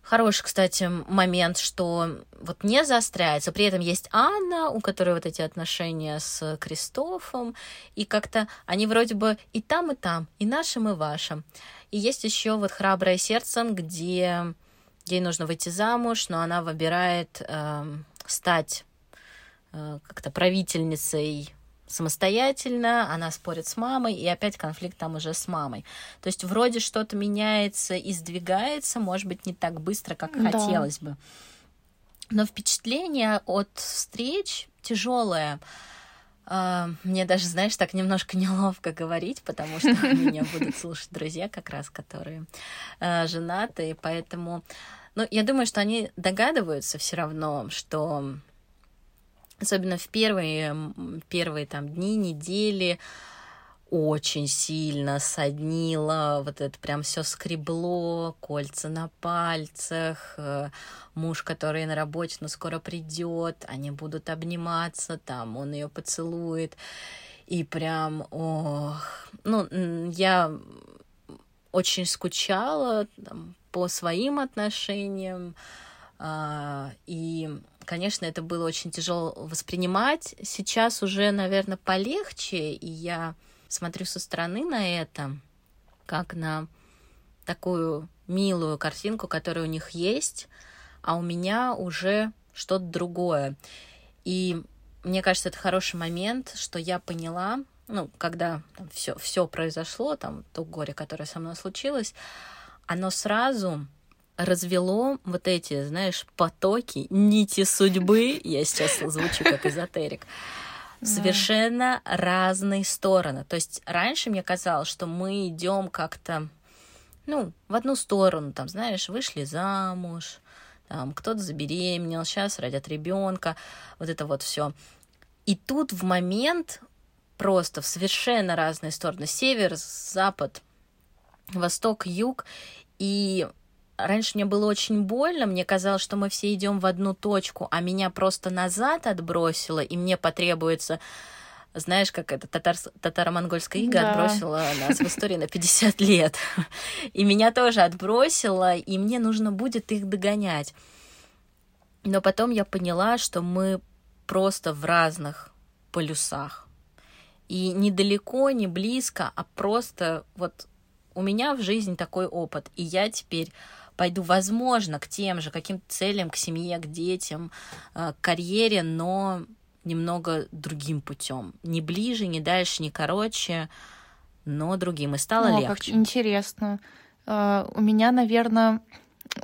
Хороший, кстати, момент, что вот не заостряется. При этом есть Анна, у которой вот эти отношения с Кристофом, и как-то они вроде бы и там, и там, и нашим, и вашим. И есть еще вот «Храброе сердцем», где ей нужно выйти замуж, но она выбирает э, стать э, как-то правительницей самостоятельно, она спорит с мамой, и опять конфликт там уже с мамой. То есть вроде что-то меняется и сдвигается, может быть, не так быстро, как да. хотелось бы. Но впечатление от встреч тяжелое. Uh, мне даже, знаешь, так немножко неловко говорить, потому что меня будут слушать друзья как раз, которые uh, женаты, и поэтому ну, я думаю, что они догадываются все равно, что особенно в первые, первые там дни, недели, очень сильно соднило, вот это прям все скребло, кольца на пальцах, э, муж, который на работе, но скоро придет, они будут обниматься, там он ее поцелует, и прям, ох, ну, я очень скучала там, по своим отношениям, а, и, конечно, это было очень тяжело воспринимать. Сейчас уже, наверное, полегче, и я смотрю со стороны на это, как на такую милую картинку, которая у них есть, а у меня уже что-то другое. И мне кажется, это хороший момент, что я поняла, ну, когда все, все произошло, там, то горе, которое со мной случилось, оно сразу развело вот эти, знаешь, потоки, нити судьбы, я сейчас звучу как эзотерик, совершенно разные стороны. То есть раньше мне казалось, что мы идем как-то, ну, в одну сторону, там, знаешь, вышли замуж, там, кто-то забеременел, сейчас родят ребенка, вот это вот все. И тут в момент просто в совершенно разные стороны, север, запад, восток, юг, и раньше мне было очень больно, мне казалось, что мы все идем в одну точку, а меня просто назад отбросило, и мне потребуется знаешь, как это татар, татаро-монгольская ига да. отбросила нас в истории на 50 лет. И меня тоже отбросило, и мне нужно будет их догонять. Но потом я поняла, что мы просто в разных полюсах. И недалеко, не близко, а просто вот у меня в жизни такой опыт, и я теперь пойду, возможно, к тем же каким-то целям, к семье, к детям, э, к карьере, но немного другим путем. Не ближе, не дальше, не короче, но другим. И стало О, легче. Как интересно. Э, у меня, наверное,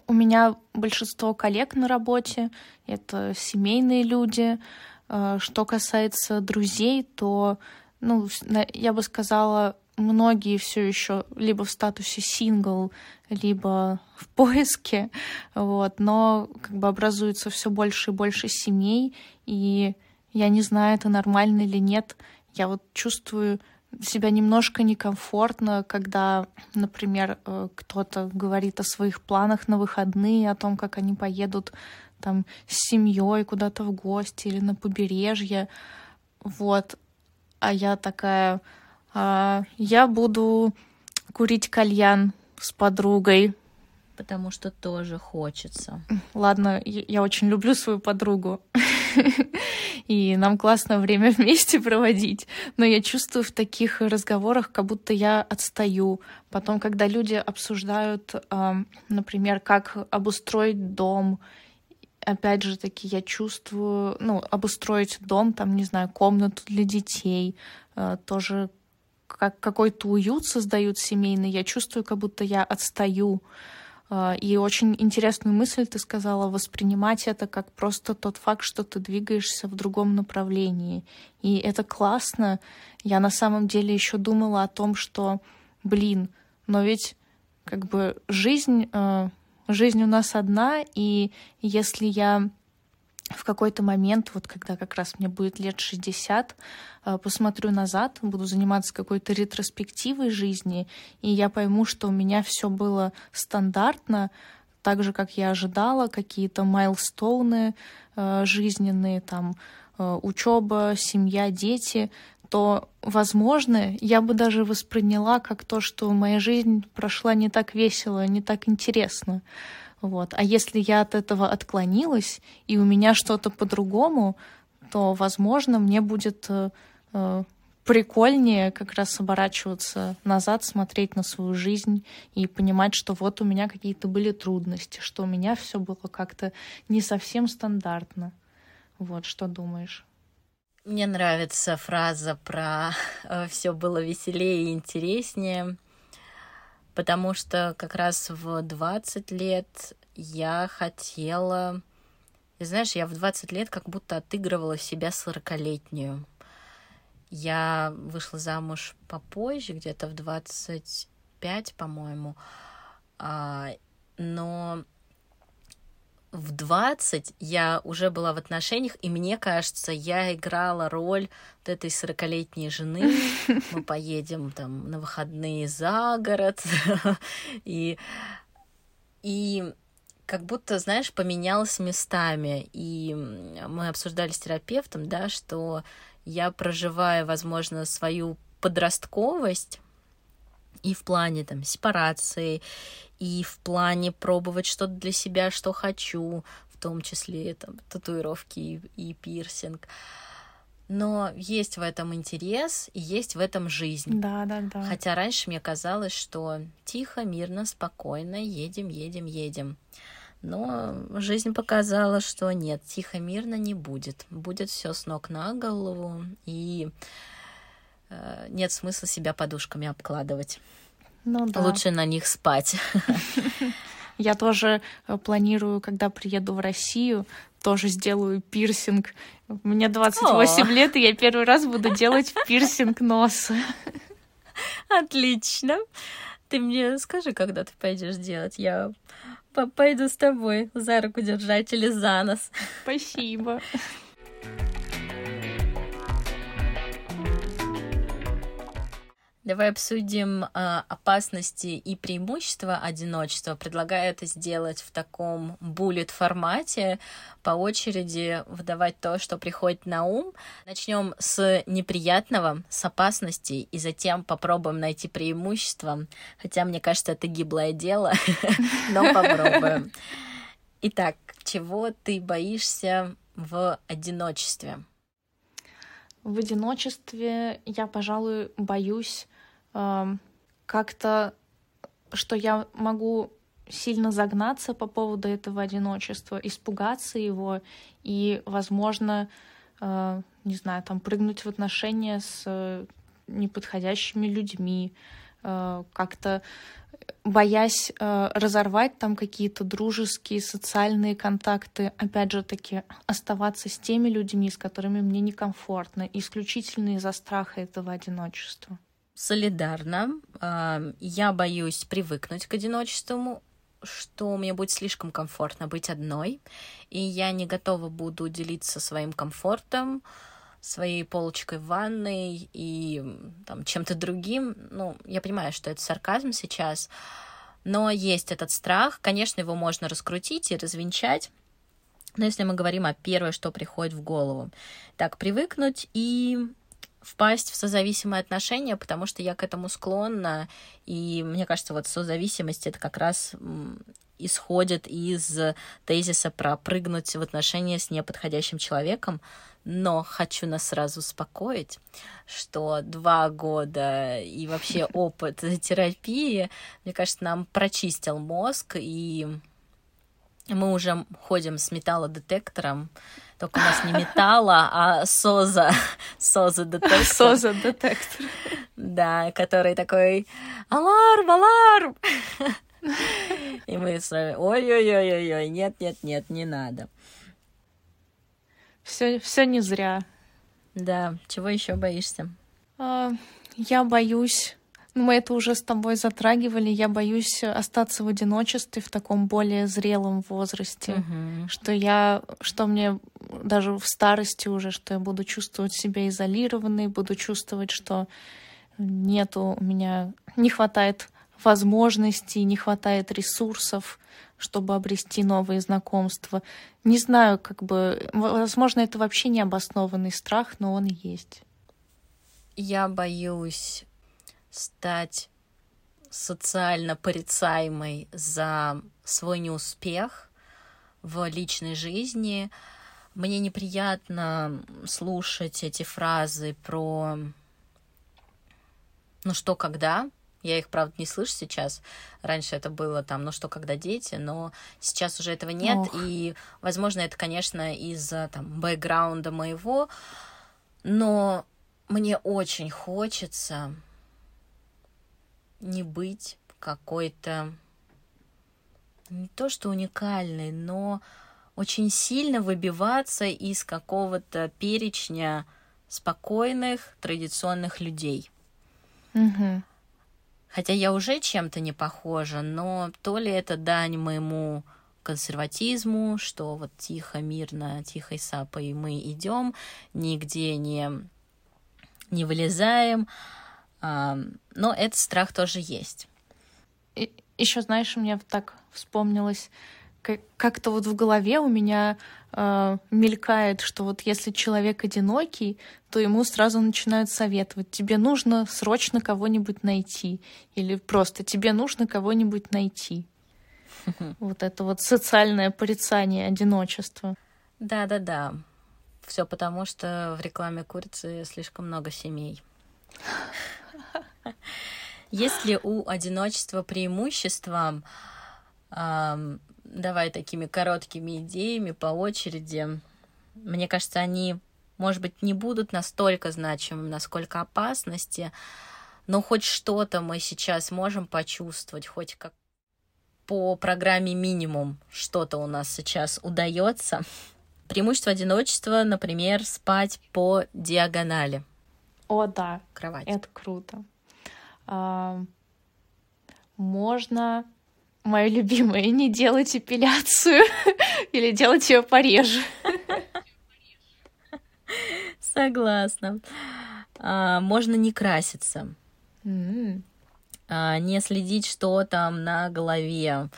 у меня большинство коллег на работе — это семейные люди. Э, что касается друзей, то, ну, я бы сказала, многие все еще либо в статусе сингл, либо в поиске, вот, но как бы образуется все больше и больше семей, и я не знаю, это нормально или нет. Я вот чувствую себя немножко некомфортно, когда, например, э, кто-то говорит о своих планах на выходные, о том, как они поедут там с семьей куда-то в гости или на побережье, вот. А я такая, я буду курить кальян с подругой. Потому что тоже хочется. Ладно, я очень люблю свою подругу. И нам классно время вместе проводить. Но я чувствую в таких разговорах, как будто я отстаю. Потом, когда люди обсуждают, например, как обустроить дом, опять же таки, я чувствую, ну, обустроить дом, там, не знаю, комнату для детей, а, тоже как какой-то уют создают семейный, я чувствую, как будто я отстаю. А, и очень интересную мысль ты сказала, воспринимать это как просто тот факт, что ты двигаешься в другом направлении. И это классно. Я на самом деле еще думала о том, что, блин, но ведь как бы жизнь, а, жизнь у нас одна, и если я в какой-то момент, вот когда как раз мне будет лет 60, э, посмотрю назад, буду заниматься какой-то ретроспективой жизни, и я пойму, что у меня все было стандартно, так же, как я ожидала, какие-то майлстоуны э, жизненные, там, э, учеба, семья, дети, то, возможно, я бы даже восприняла как то, что моя жизнь прошла не так весело, не так интересно. Вот. А если я от этого отклонилась, и у меня что-то по-другому, то, возможно, мне будет э, э, прикольнее как раз оборачиваться назад, смотреть на свою жизнь и понимать, что вот у меня какие-то были трудности, что у меня все было как-то не совсем стандартно. Вот, что думаешь? Мне нравится фраза про э, все было веселее и интереснее потому что как раз в 20 лет я хотела... И знаешь, я в 20 лет как будто отыгрывала себя сорокалетнюю. Я вышла замуж попозже, где-то в 25, по-моему. А, но в 20 я уже была в отношениях, и мне кажется, я играла роль вот этой 40-летней жены. Мы поедем там на выходные за город. И, и как будто, знаешь, поменялась местами. И мы обсуждали с терапевтом, да, что я проживаю, возможно, свою подростковость и в плане там сепарации, и в плане пробовать что-то для себя, что хочу, в том числе там татуировки и, и пирсинг. Но есть в этом интерес и есть в этом жизнь. Да, да, да. Хотя раньше мне казалось, что тихо, мирно, спокойно, едем, едем, едем. Но жизнь показала, что нет, тихо, мирно не будет. Будет все с ног на голову, и э, нет смысла себя подушками обкладывать. Ну да. Лучше на них спать. Я тоже э, планирую, когда приеду в Россию, тоже сделаю пирсинг. Мне 28 О. лет, и я первый раз буду делать пирсинг носа. Отлично. Ты мне скажи, когда ты пойдешь делать. Я пойду с тобой за руку держать или за нос. Спасибо. Давай обсудим э, опасности и преимущества одиночества. Предлагаю это сделать в таком буллет формате, по очереди выдавать то, что приходит на ум. Начнем с неприятного, с опасностей, и затем попробуем найти преимущества. Хотя, мне кажется, это гиблое дело, но попробуем. Итак, чего ты боишься в одиночестве? В одиночестве я, пожалуй, боюсь как-то, что я могу сильно загнаться по поводу этого одиночества, испугаться его и, возможно, э, не знаю, там прыгнуть в отношения с э, неподходящими людьми, э, как-то боясь разорвать там какие-то дружеские, социальные контакты, опять же таки оставаться с теми людьми, с которыми мне некомфортно, исключительно из-за страха этого одиночества солидарна. Я боюсь привыкнуть к одиночеству, что мне будет слишком комфортно быть одной, и я не готова буду делиться своим комфортом, своей полочкой в ванной и там чем-то другим. Ну, я понимаю, что это сарказм сейчас, но есть этот страх. Конечно, его можно раскрутить и развенчать. Но если мы говорим о первое, что приходит в голову, так привыкнуть и впасть в созависимые отношения, потому что я к этому склонна, и мне кажется, вот созависимость это как раз исходит из тезиса про прыгнуть в отношения с неподходящим человеком, но хочу нас сразу успокоить, что два года и вообще опыт терапии, мне кажется, нам прочистил мозг, и мы уже ходим с металлодетектором, только у нас не металла, а соза, соза-детектор. Соза-детектор. Да, который такой «Аларм, аларм!» И мы с вами «Ой-ой-ой-ой, нет-нет-нет, не надо». Все, все не зря. Да, чего еще боишься? А, я боюсь мы это уже с тобой затрагивали. Я боюсь остаться в одиночестве в таком более зрелом возрасте, угу. что я, что мне даже в старости уже, что я буду чувствовать себя изолированной, буду чувствовать, что нету у меня, не хватает возможностей, не хватает ресурсов, чтобы обрести новые знакомства. Не знаю, как бы, возможно, это вообще не обоснованный страх, но он есть. Я боюсь стать социально порицаемой за свой неуспех в личной жизни. Мне неприятно слушать эти фразы про «ну что, когда?», я их, правда, не слышу сейчас. Раньше это было там, ну что, когда дети, но сейчас уже этого нет. Ох. И, возможно, это, конечно, из-за там бэкграунда моего. Но мне очень хочется не быть какой-то не то что уникальной, но очень сильно выбиваться из какого-то перечня спокойных традиционных людей. Угу. Хотя я уже чем-то не похожа, но то ли это дань моему консерватизму, что вот тихо, мирно, тихой сапой мы идем, нигде не, не вылезаем, но этот страх тоже есть. Еще, знаешь, мне так вспомнилось, как-то вот в голове у меня э, мелькает, что вот если человек одинокий, то ему сразу начинают советовать, тебе нужно срочно кого-нибудь найти, или просто тебе нужно кого-нибудь найти. Вот это вот социальное порицание одиночества. Да-да-да. Все потому, что в рекламе курицы слишком много семей. Есть ли у одиночества преимущества? давай такими короткими идеями по очереди. Мне кажется, они, может быть, не будут настолько значимыми, насколько опасности, но хоть что-то мы сейчас можем почувствовать, хоть как по программе минимум что-то у нас сейчас удается. Преимущество одиночества, например, спать по диагонали. О, да. Кровать. Это круто. Можно мое любимое, не делать эпиляцию или делать ее пореже. Согласна. А, можно не краситься. Mm. А, не следить, что там на голове.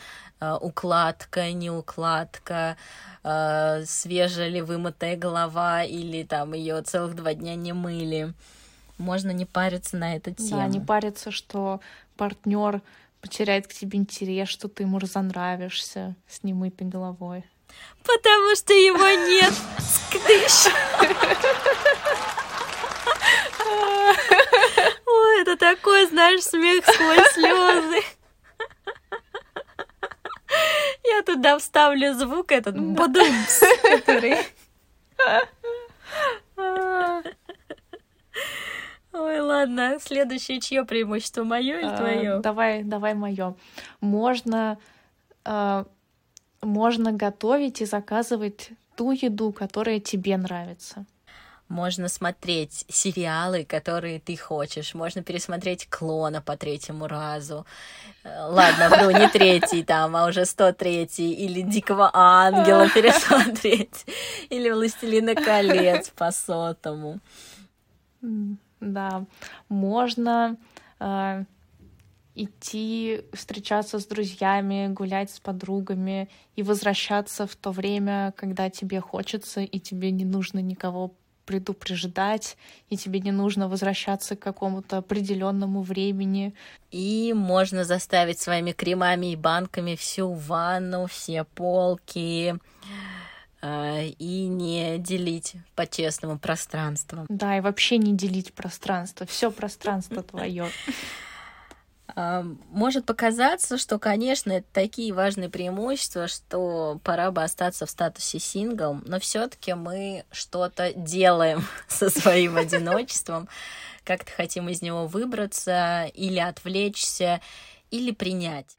А, укладка, не укладка, а, свежая ли вымытая голова или там ее целых два дня не мыли. Можно не париться на эту тему. Да, не париться, что партнер потеряет к тебе интерес, что ты ему разонравишься с немытой головой. Потому что его нет. Скдыш. Ой, это такой, знаешь, смех сквозь слезы. Я туда вставлю звук этот бадумс, который... Ой, ладно. Следующее чье преимущество, мое или твое? А, давай, давай мое. Можно, а, можно готовить и заказывать ту еду, которая тебе нравится. Можно смотреть сериалы, которые ты хочешь. Можно пересмотреть клона по третьему разу. Э, ладно, вру, не третий там, а уже 103 или Дикого Ангела пересмотреть. Или Властелина колец по сотому. Да, можно э, идти встречаться с друзьями, гулять с подругами и возвращаться в то время, когда тебе хочется, и тебе не нужно никого предупреждать, и тебе не нужно возвращаться к какому-то определенному времени. И можно заставить своими кремами и банками всю ванну, все полки, и не делить по-честному пространство. Да, и вообще не делить пространство. Все пространство твое. А, может показаться, что, конечно, это такие важные преимущества, что пора бы остаться в статусе сингл, но все-таки мы что-то делаем со своим одиночеством, как-то хотим из него выбраться или отвлечься, или принять.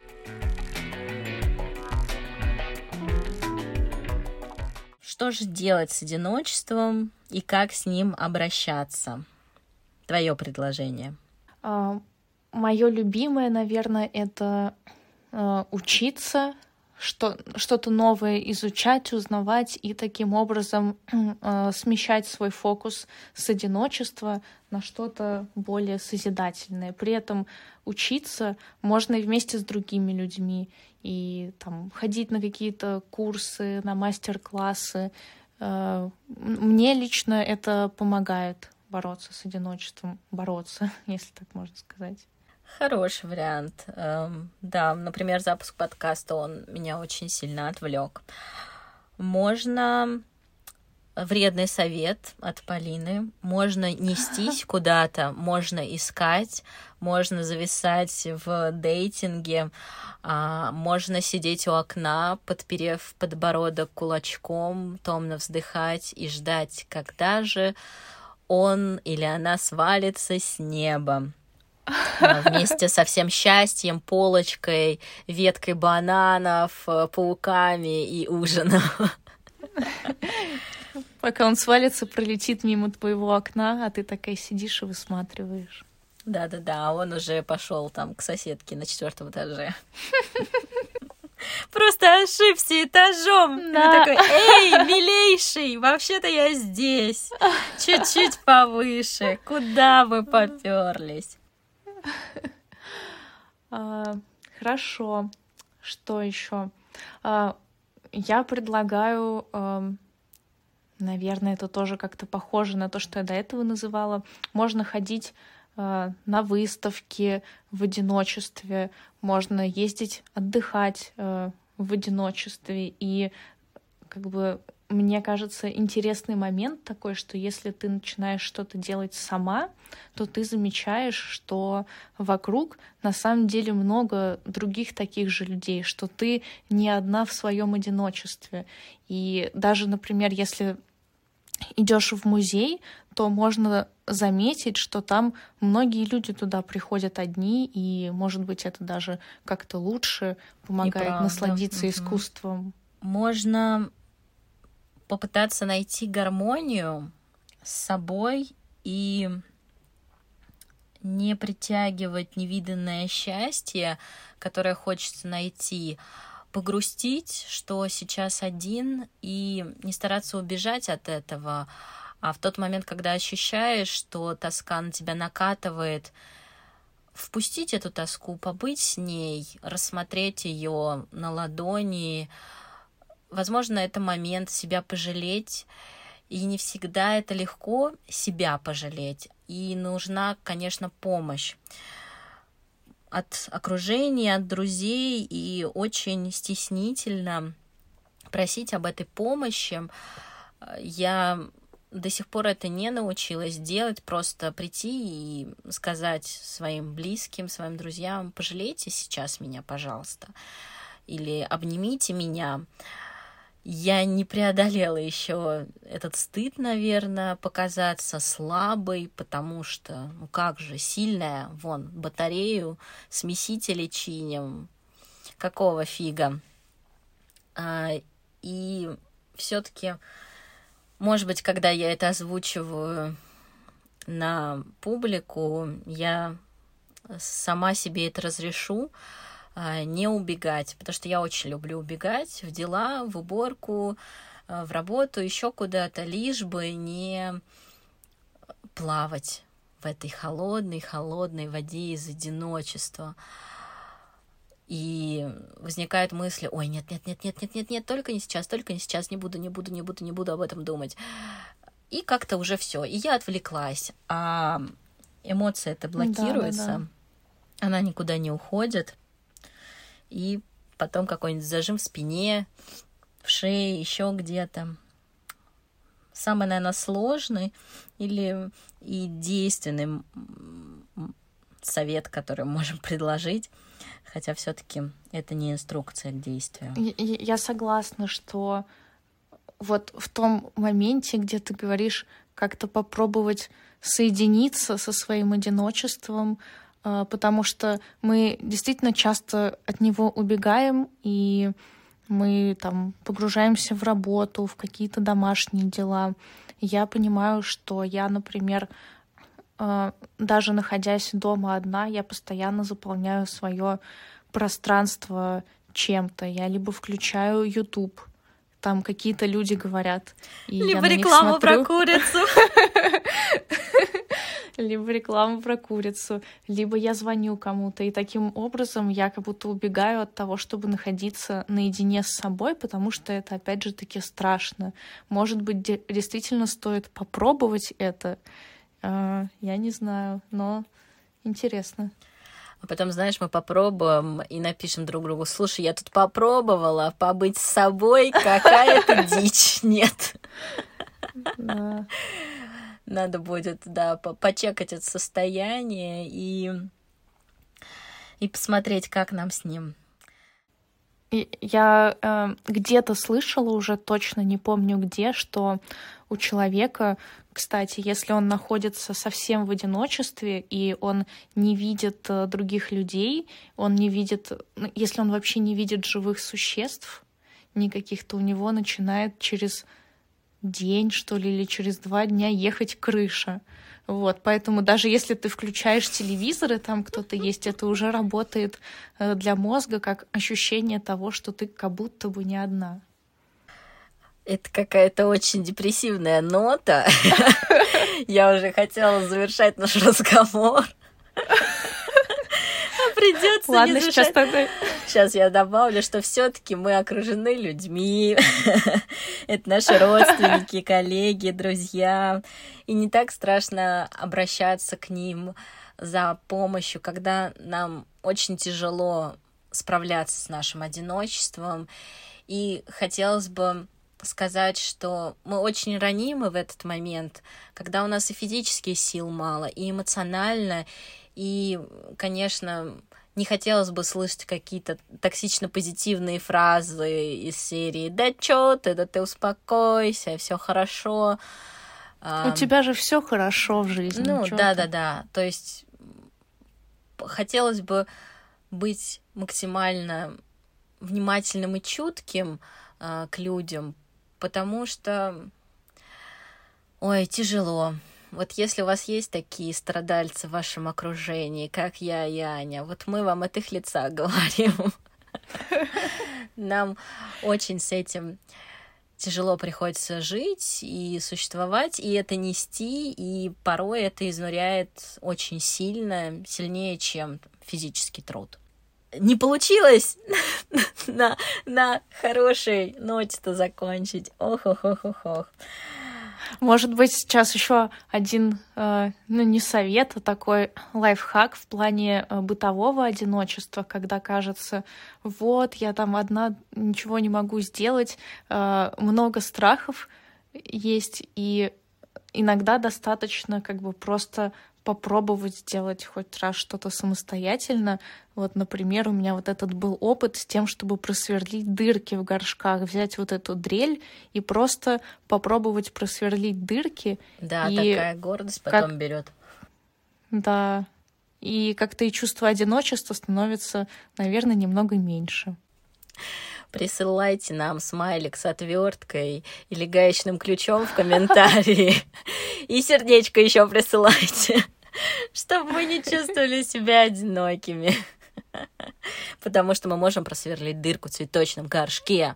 Что же делать с одиночеством и как с ним обращаться? Твое предложение. А, Мое любимое, наверное, это а, учиться, что, что-то новое изучать, узнавать и таким образом э, смещать свой фокус с одиночества на что-то более созидательное. При этом учиться можно и вместе с другими людьми, и там ходить на какие-то курсы, на мастер-классы. Э, мне лично это помогает бороться с одиночеством, бороться, если так можно сказать. Хороший вариант. Эм, да, например, запуск подкаста, он меня очень сильно отвлек. Можно вредный совет от Полины. Можно нестись куда-то, можно искать, можно зависать в дейтинге, а, можно сидеть у окна, подперев подбородок кулачком, томно вздыхать и ждать, когда же он или она свалится с неба. А, вместе со всем счастьем, полочкой, веткой бананов, э, пауками и ужином. Пока он свалится, пролетит мимо твоего окна, а ты такая сидишь и высматриваешь. Да-да-да, а он уже пошел там к соседке на четвертом этаже. Просто ошибся этажом. Да. Такой, эй, милейший, вообще-то я здесь. Чуть-чуть повыше. Куда вы поперлись? А, хорошо. Что еще? А, я предлагаю, а, наверное, это тоже как-то похоже на то, что я до этого называла. Можно ходить а, на выставки в одиночестве, можно ездить отдыхать а, в одиночестве. И как бы мне кажется, интересный момент такой, что если ты начинаешь что-то делать сама, то ты замечаешь, что вокруг на самом деле много других таких же людей, что ты не одна в своем одиночестве. И даже, например, если идешь в музей, то можно заметить, что там многие люди туда приходят одни, и, может быть, это даже как-то лучше помогает насладиться искусством. Можно попытаться найти гармонию с собой и не притягивать невиданное счастье, которое хочется найти, погрустить, что сейчас один, и не стараться убежать от этого, а в тот момент, когда ощущаешь, что тоска на тебя накатывает, впустить эту тоску, побыть с ней, рассмотреть ее на ладони, возможно, это момент себя пожалеть, и не всегда это легко себя пожалеть, и нужна, конечно, помощь от окружения, от друзей, и очень стеснительно просить об этой помощи. Я до сих пор это не научилась делать, просто прийти и сказать своим близким, своим друзьям, пожалейте сейчас меня, пожалуйста, или обнимите меня я не преодолела еще этот стыд, наверное, показаться слабой, потому что, ну как же, сильная, вон, батарею, смесители чиним, какого фига. А, и все-таки, может быть, когда я это озвучиваю на публику, я сама себе это разрешу, не убегать, потому что я очень люблю убегать в дела, в уборку, а, в работу, еще куда-то, лишь бы не плавать в этой холодной, холодной воде из одиночества. И возникают мысли, ой, нет, нет, нет, нет, нет, нет, нет, только не сейчас, только не сейчас, не буду, не буду, не буду, не буду об этом думать. И как-то уже все. И я отвлеклась. А эмоция это блокируется, да, да, да. она никуда не уходит и потом какой-нибудь зажим в спине, в шее, еще где-то. Самый, наверное, сложный или и действенный совет, который мы можем предложить, хотя все-таки это не инструкция к действию. Я согласна, что вот в том моменте, где ты говоришь, как-то попробовать соединиться со своим одиночеством, потому что мы действительно часто от него убегаем, и мы там погружаемся в работу, в какие-то домашние дела. Я понимаю, что я, например, а, даже находясь дома одна, я постоянно заполняю свое пространство чем-то. Я либо включаю YouTube, там какие-то люди говорят. И либо реклама про курицу. либо реклама про курицу, либо я звоню кому-то. И таким образом я как будто убегаю от того, чтобы находиться наедине с собой, потому что это, опять же, таки страшно. Может быть, действительно стоит попробовать это. А, я не знаю, но интересно. А потом, знаешь, мы попробуем и напишем друг другу, слушай, я тут попробовала побыть с собой, какая-то дичь, нет. Надо будет, да, почекать это состояние и, и посмотреть, как нам с ним. Я э, где-то слышала, уже точно не помню где, что у человека, кстати, если он находится совсем в одиночестве и он не видит э, других людей, он не видит, ну, если он вообще не видит живых существ никаких, то у него начинает через день, что ли, или через два дня ехать крыша. Вот, поэтому даже если ты включаешь телевизор, и там кто-то есть, это уже работает э, для мозга как ощущение того, что ты как будто бы не одна. Это какая-то очень депрессивная нота. Я уже хотела завершать наш разговор. Придется Ладно, сейчас тогда... Сейчас я добавлю, что все-таки мы окружены людьми. Это наши родственники, коллеги, друзья. И не так страшно обращаться к ним за помощью, когда нам очень тяжело справляться с нашим одиночеством. И хотелось бы сказать, что мы очень ранимы в этот момент, когда у нас и физических сил мало, и эмоционально, и, конечно, не хотелось бы слышать какие-то токсично-позитивные фразы из серии «Да чё ты, да ты успокойся, все хорошо». У тебя же все хорошо в жизни. Ну, да-да-да. То есть хотелось бы быть максимально внимательным и чутким э, к людям, потому что, ой, тяжело. Вот если у вас есть такие страдальцы в вашем окружении, как я и Аня, вот мы вам от их лица говорим. Нам очень с этим тяжело приходится жить и существовать, и это нести, и порой это изнуряет очень сильно, сильнее, чем физический труд не получилось на, на хорошей ноте-то закончить. Ох, ох, ох, ох, ох. Может быть, сейчас еще один, э, ну не совет, а такой лайфхак в плане э, бытового одиночества, когда кажется, вот я там одна ничего не могу сделать, э, много страхов есть, и иногда достаточно как бы просто попробовать сделать хоть раз что-то самостоятельно. Вот, например, у меня вот этот был опыт с тем, чтобы просверлить дырки в горшках, взять вот эту дрель и просто попробовать просверлить дырки. Да, и такая гордость потом как... берет. Да. И как-то и чувство одиночества становится, наверное, немного меньше. Присылайте нам смайлик с отверткой или гаечным ключом в комментарии. И сердечко еще присылайте чтобы мы не чувствовали себя одинокими. Потому что мы можем просверлить дырку в цветочном горшке.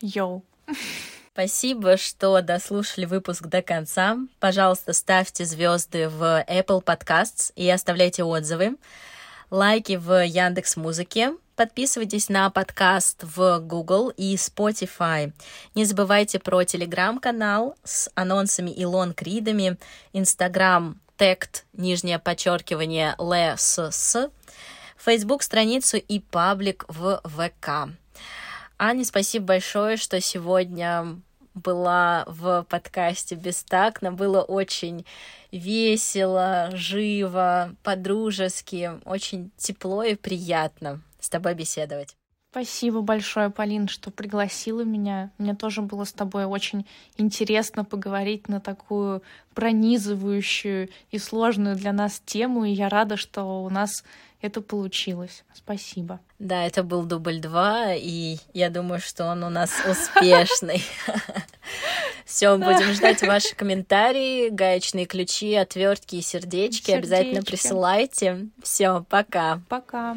Йоу. Спасибо, что дослушали выпуск до конца. Пожалуйста, ставьте звезды в Apple Podcasts и оставляйте отзывы. Лайки в Яндекс Музыке. Подписывайтесь на подкаст в Google и Spotify. Не забывайте про телеграм-канал с анонсами и лонг-ридами, Инстаграм тект, нижнее подчеркивание, ЛСС, Facebook страницу и паблик в ВК. Аня, спасибо большое, что сегодня была в подкасте Бестакна. Было очень весело, живо, по-дружески, очень тепло и приятно с тобой беседовать. Спасибо большое, Полин, что пригласила меня. Мне тоже было с тобой очень интересно поговорить на такую пронизывающую и сложную для нас тему, и я рада, что у нас это получилось. Спасибо. Да, это был дубль два, и я думаю, что он у нас успешный. Все, будем ждать ваши комментарии, гаечные ключи, отвертки и сердечки. Обязательно присылайте. Все, пока. Пока.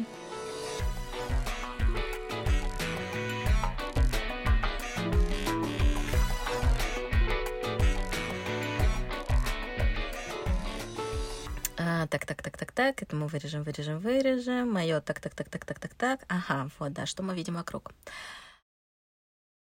Так, так, так, так, так, это мы вырежем, вырежем, вырежем. Мое так, так, так, так, так, так, так. Ага, вот, да, что мы видим вокруг.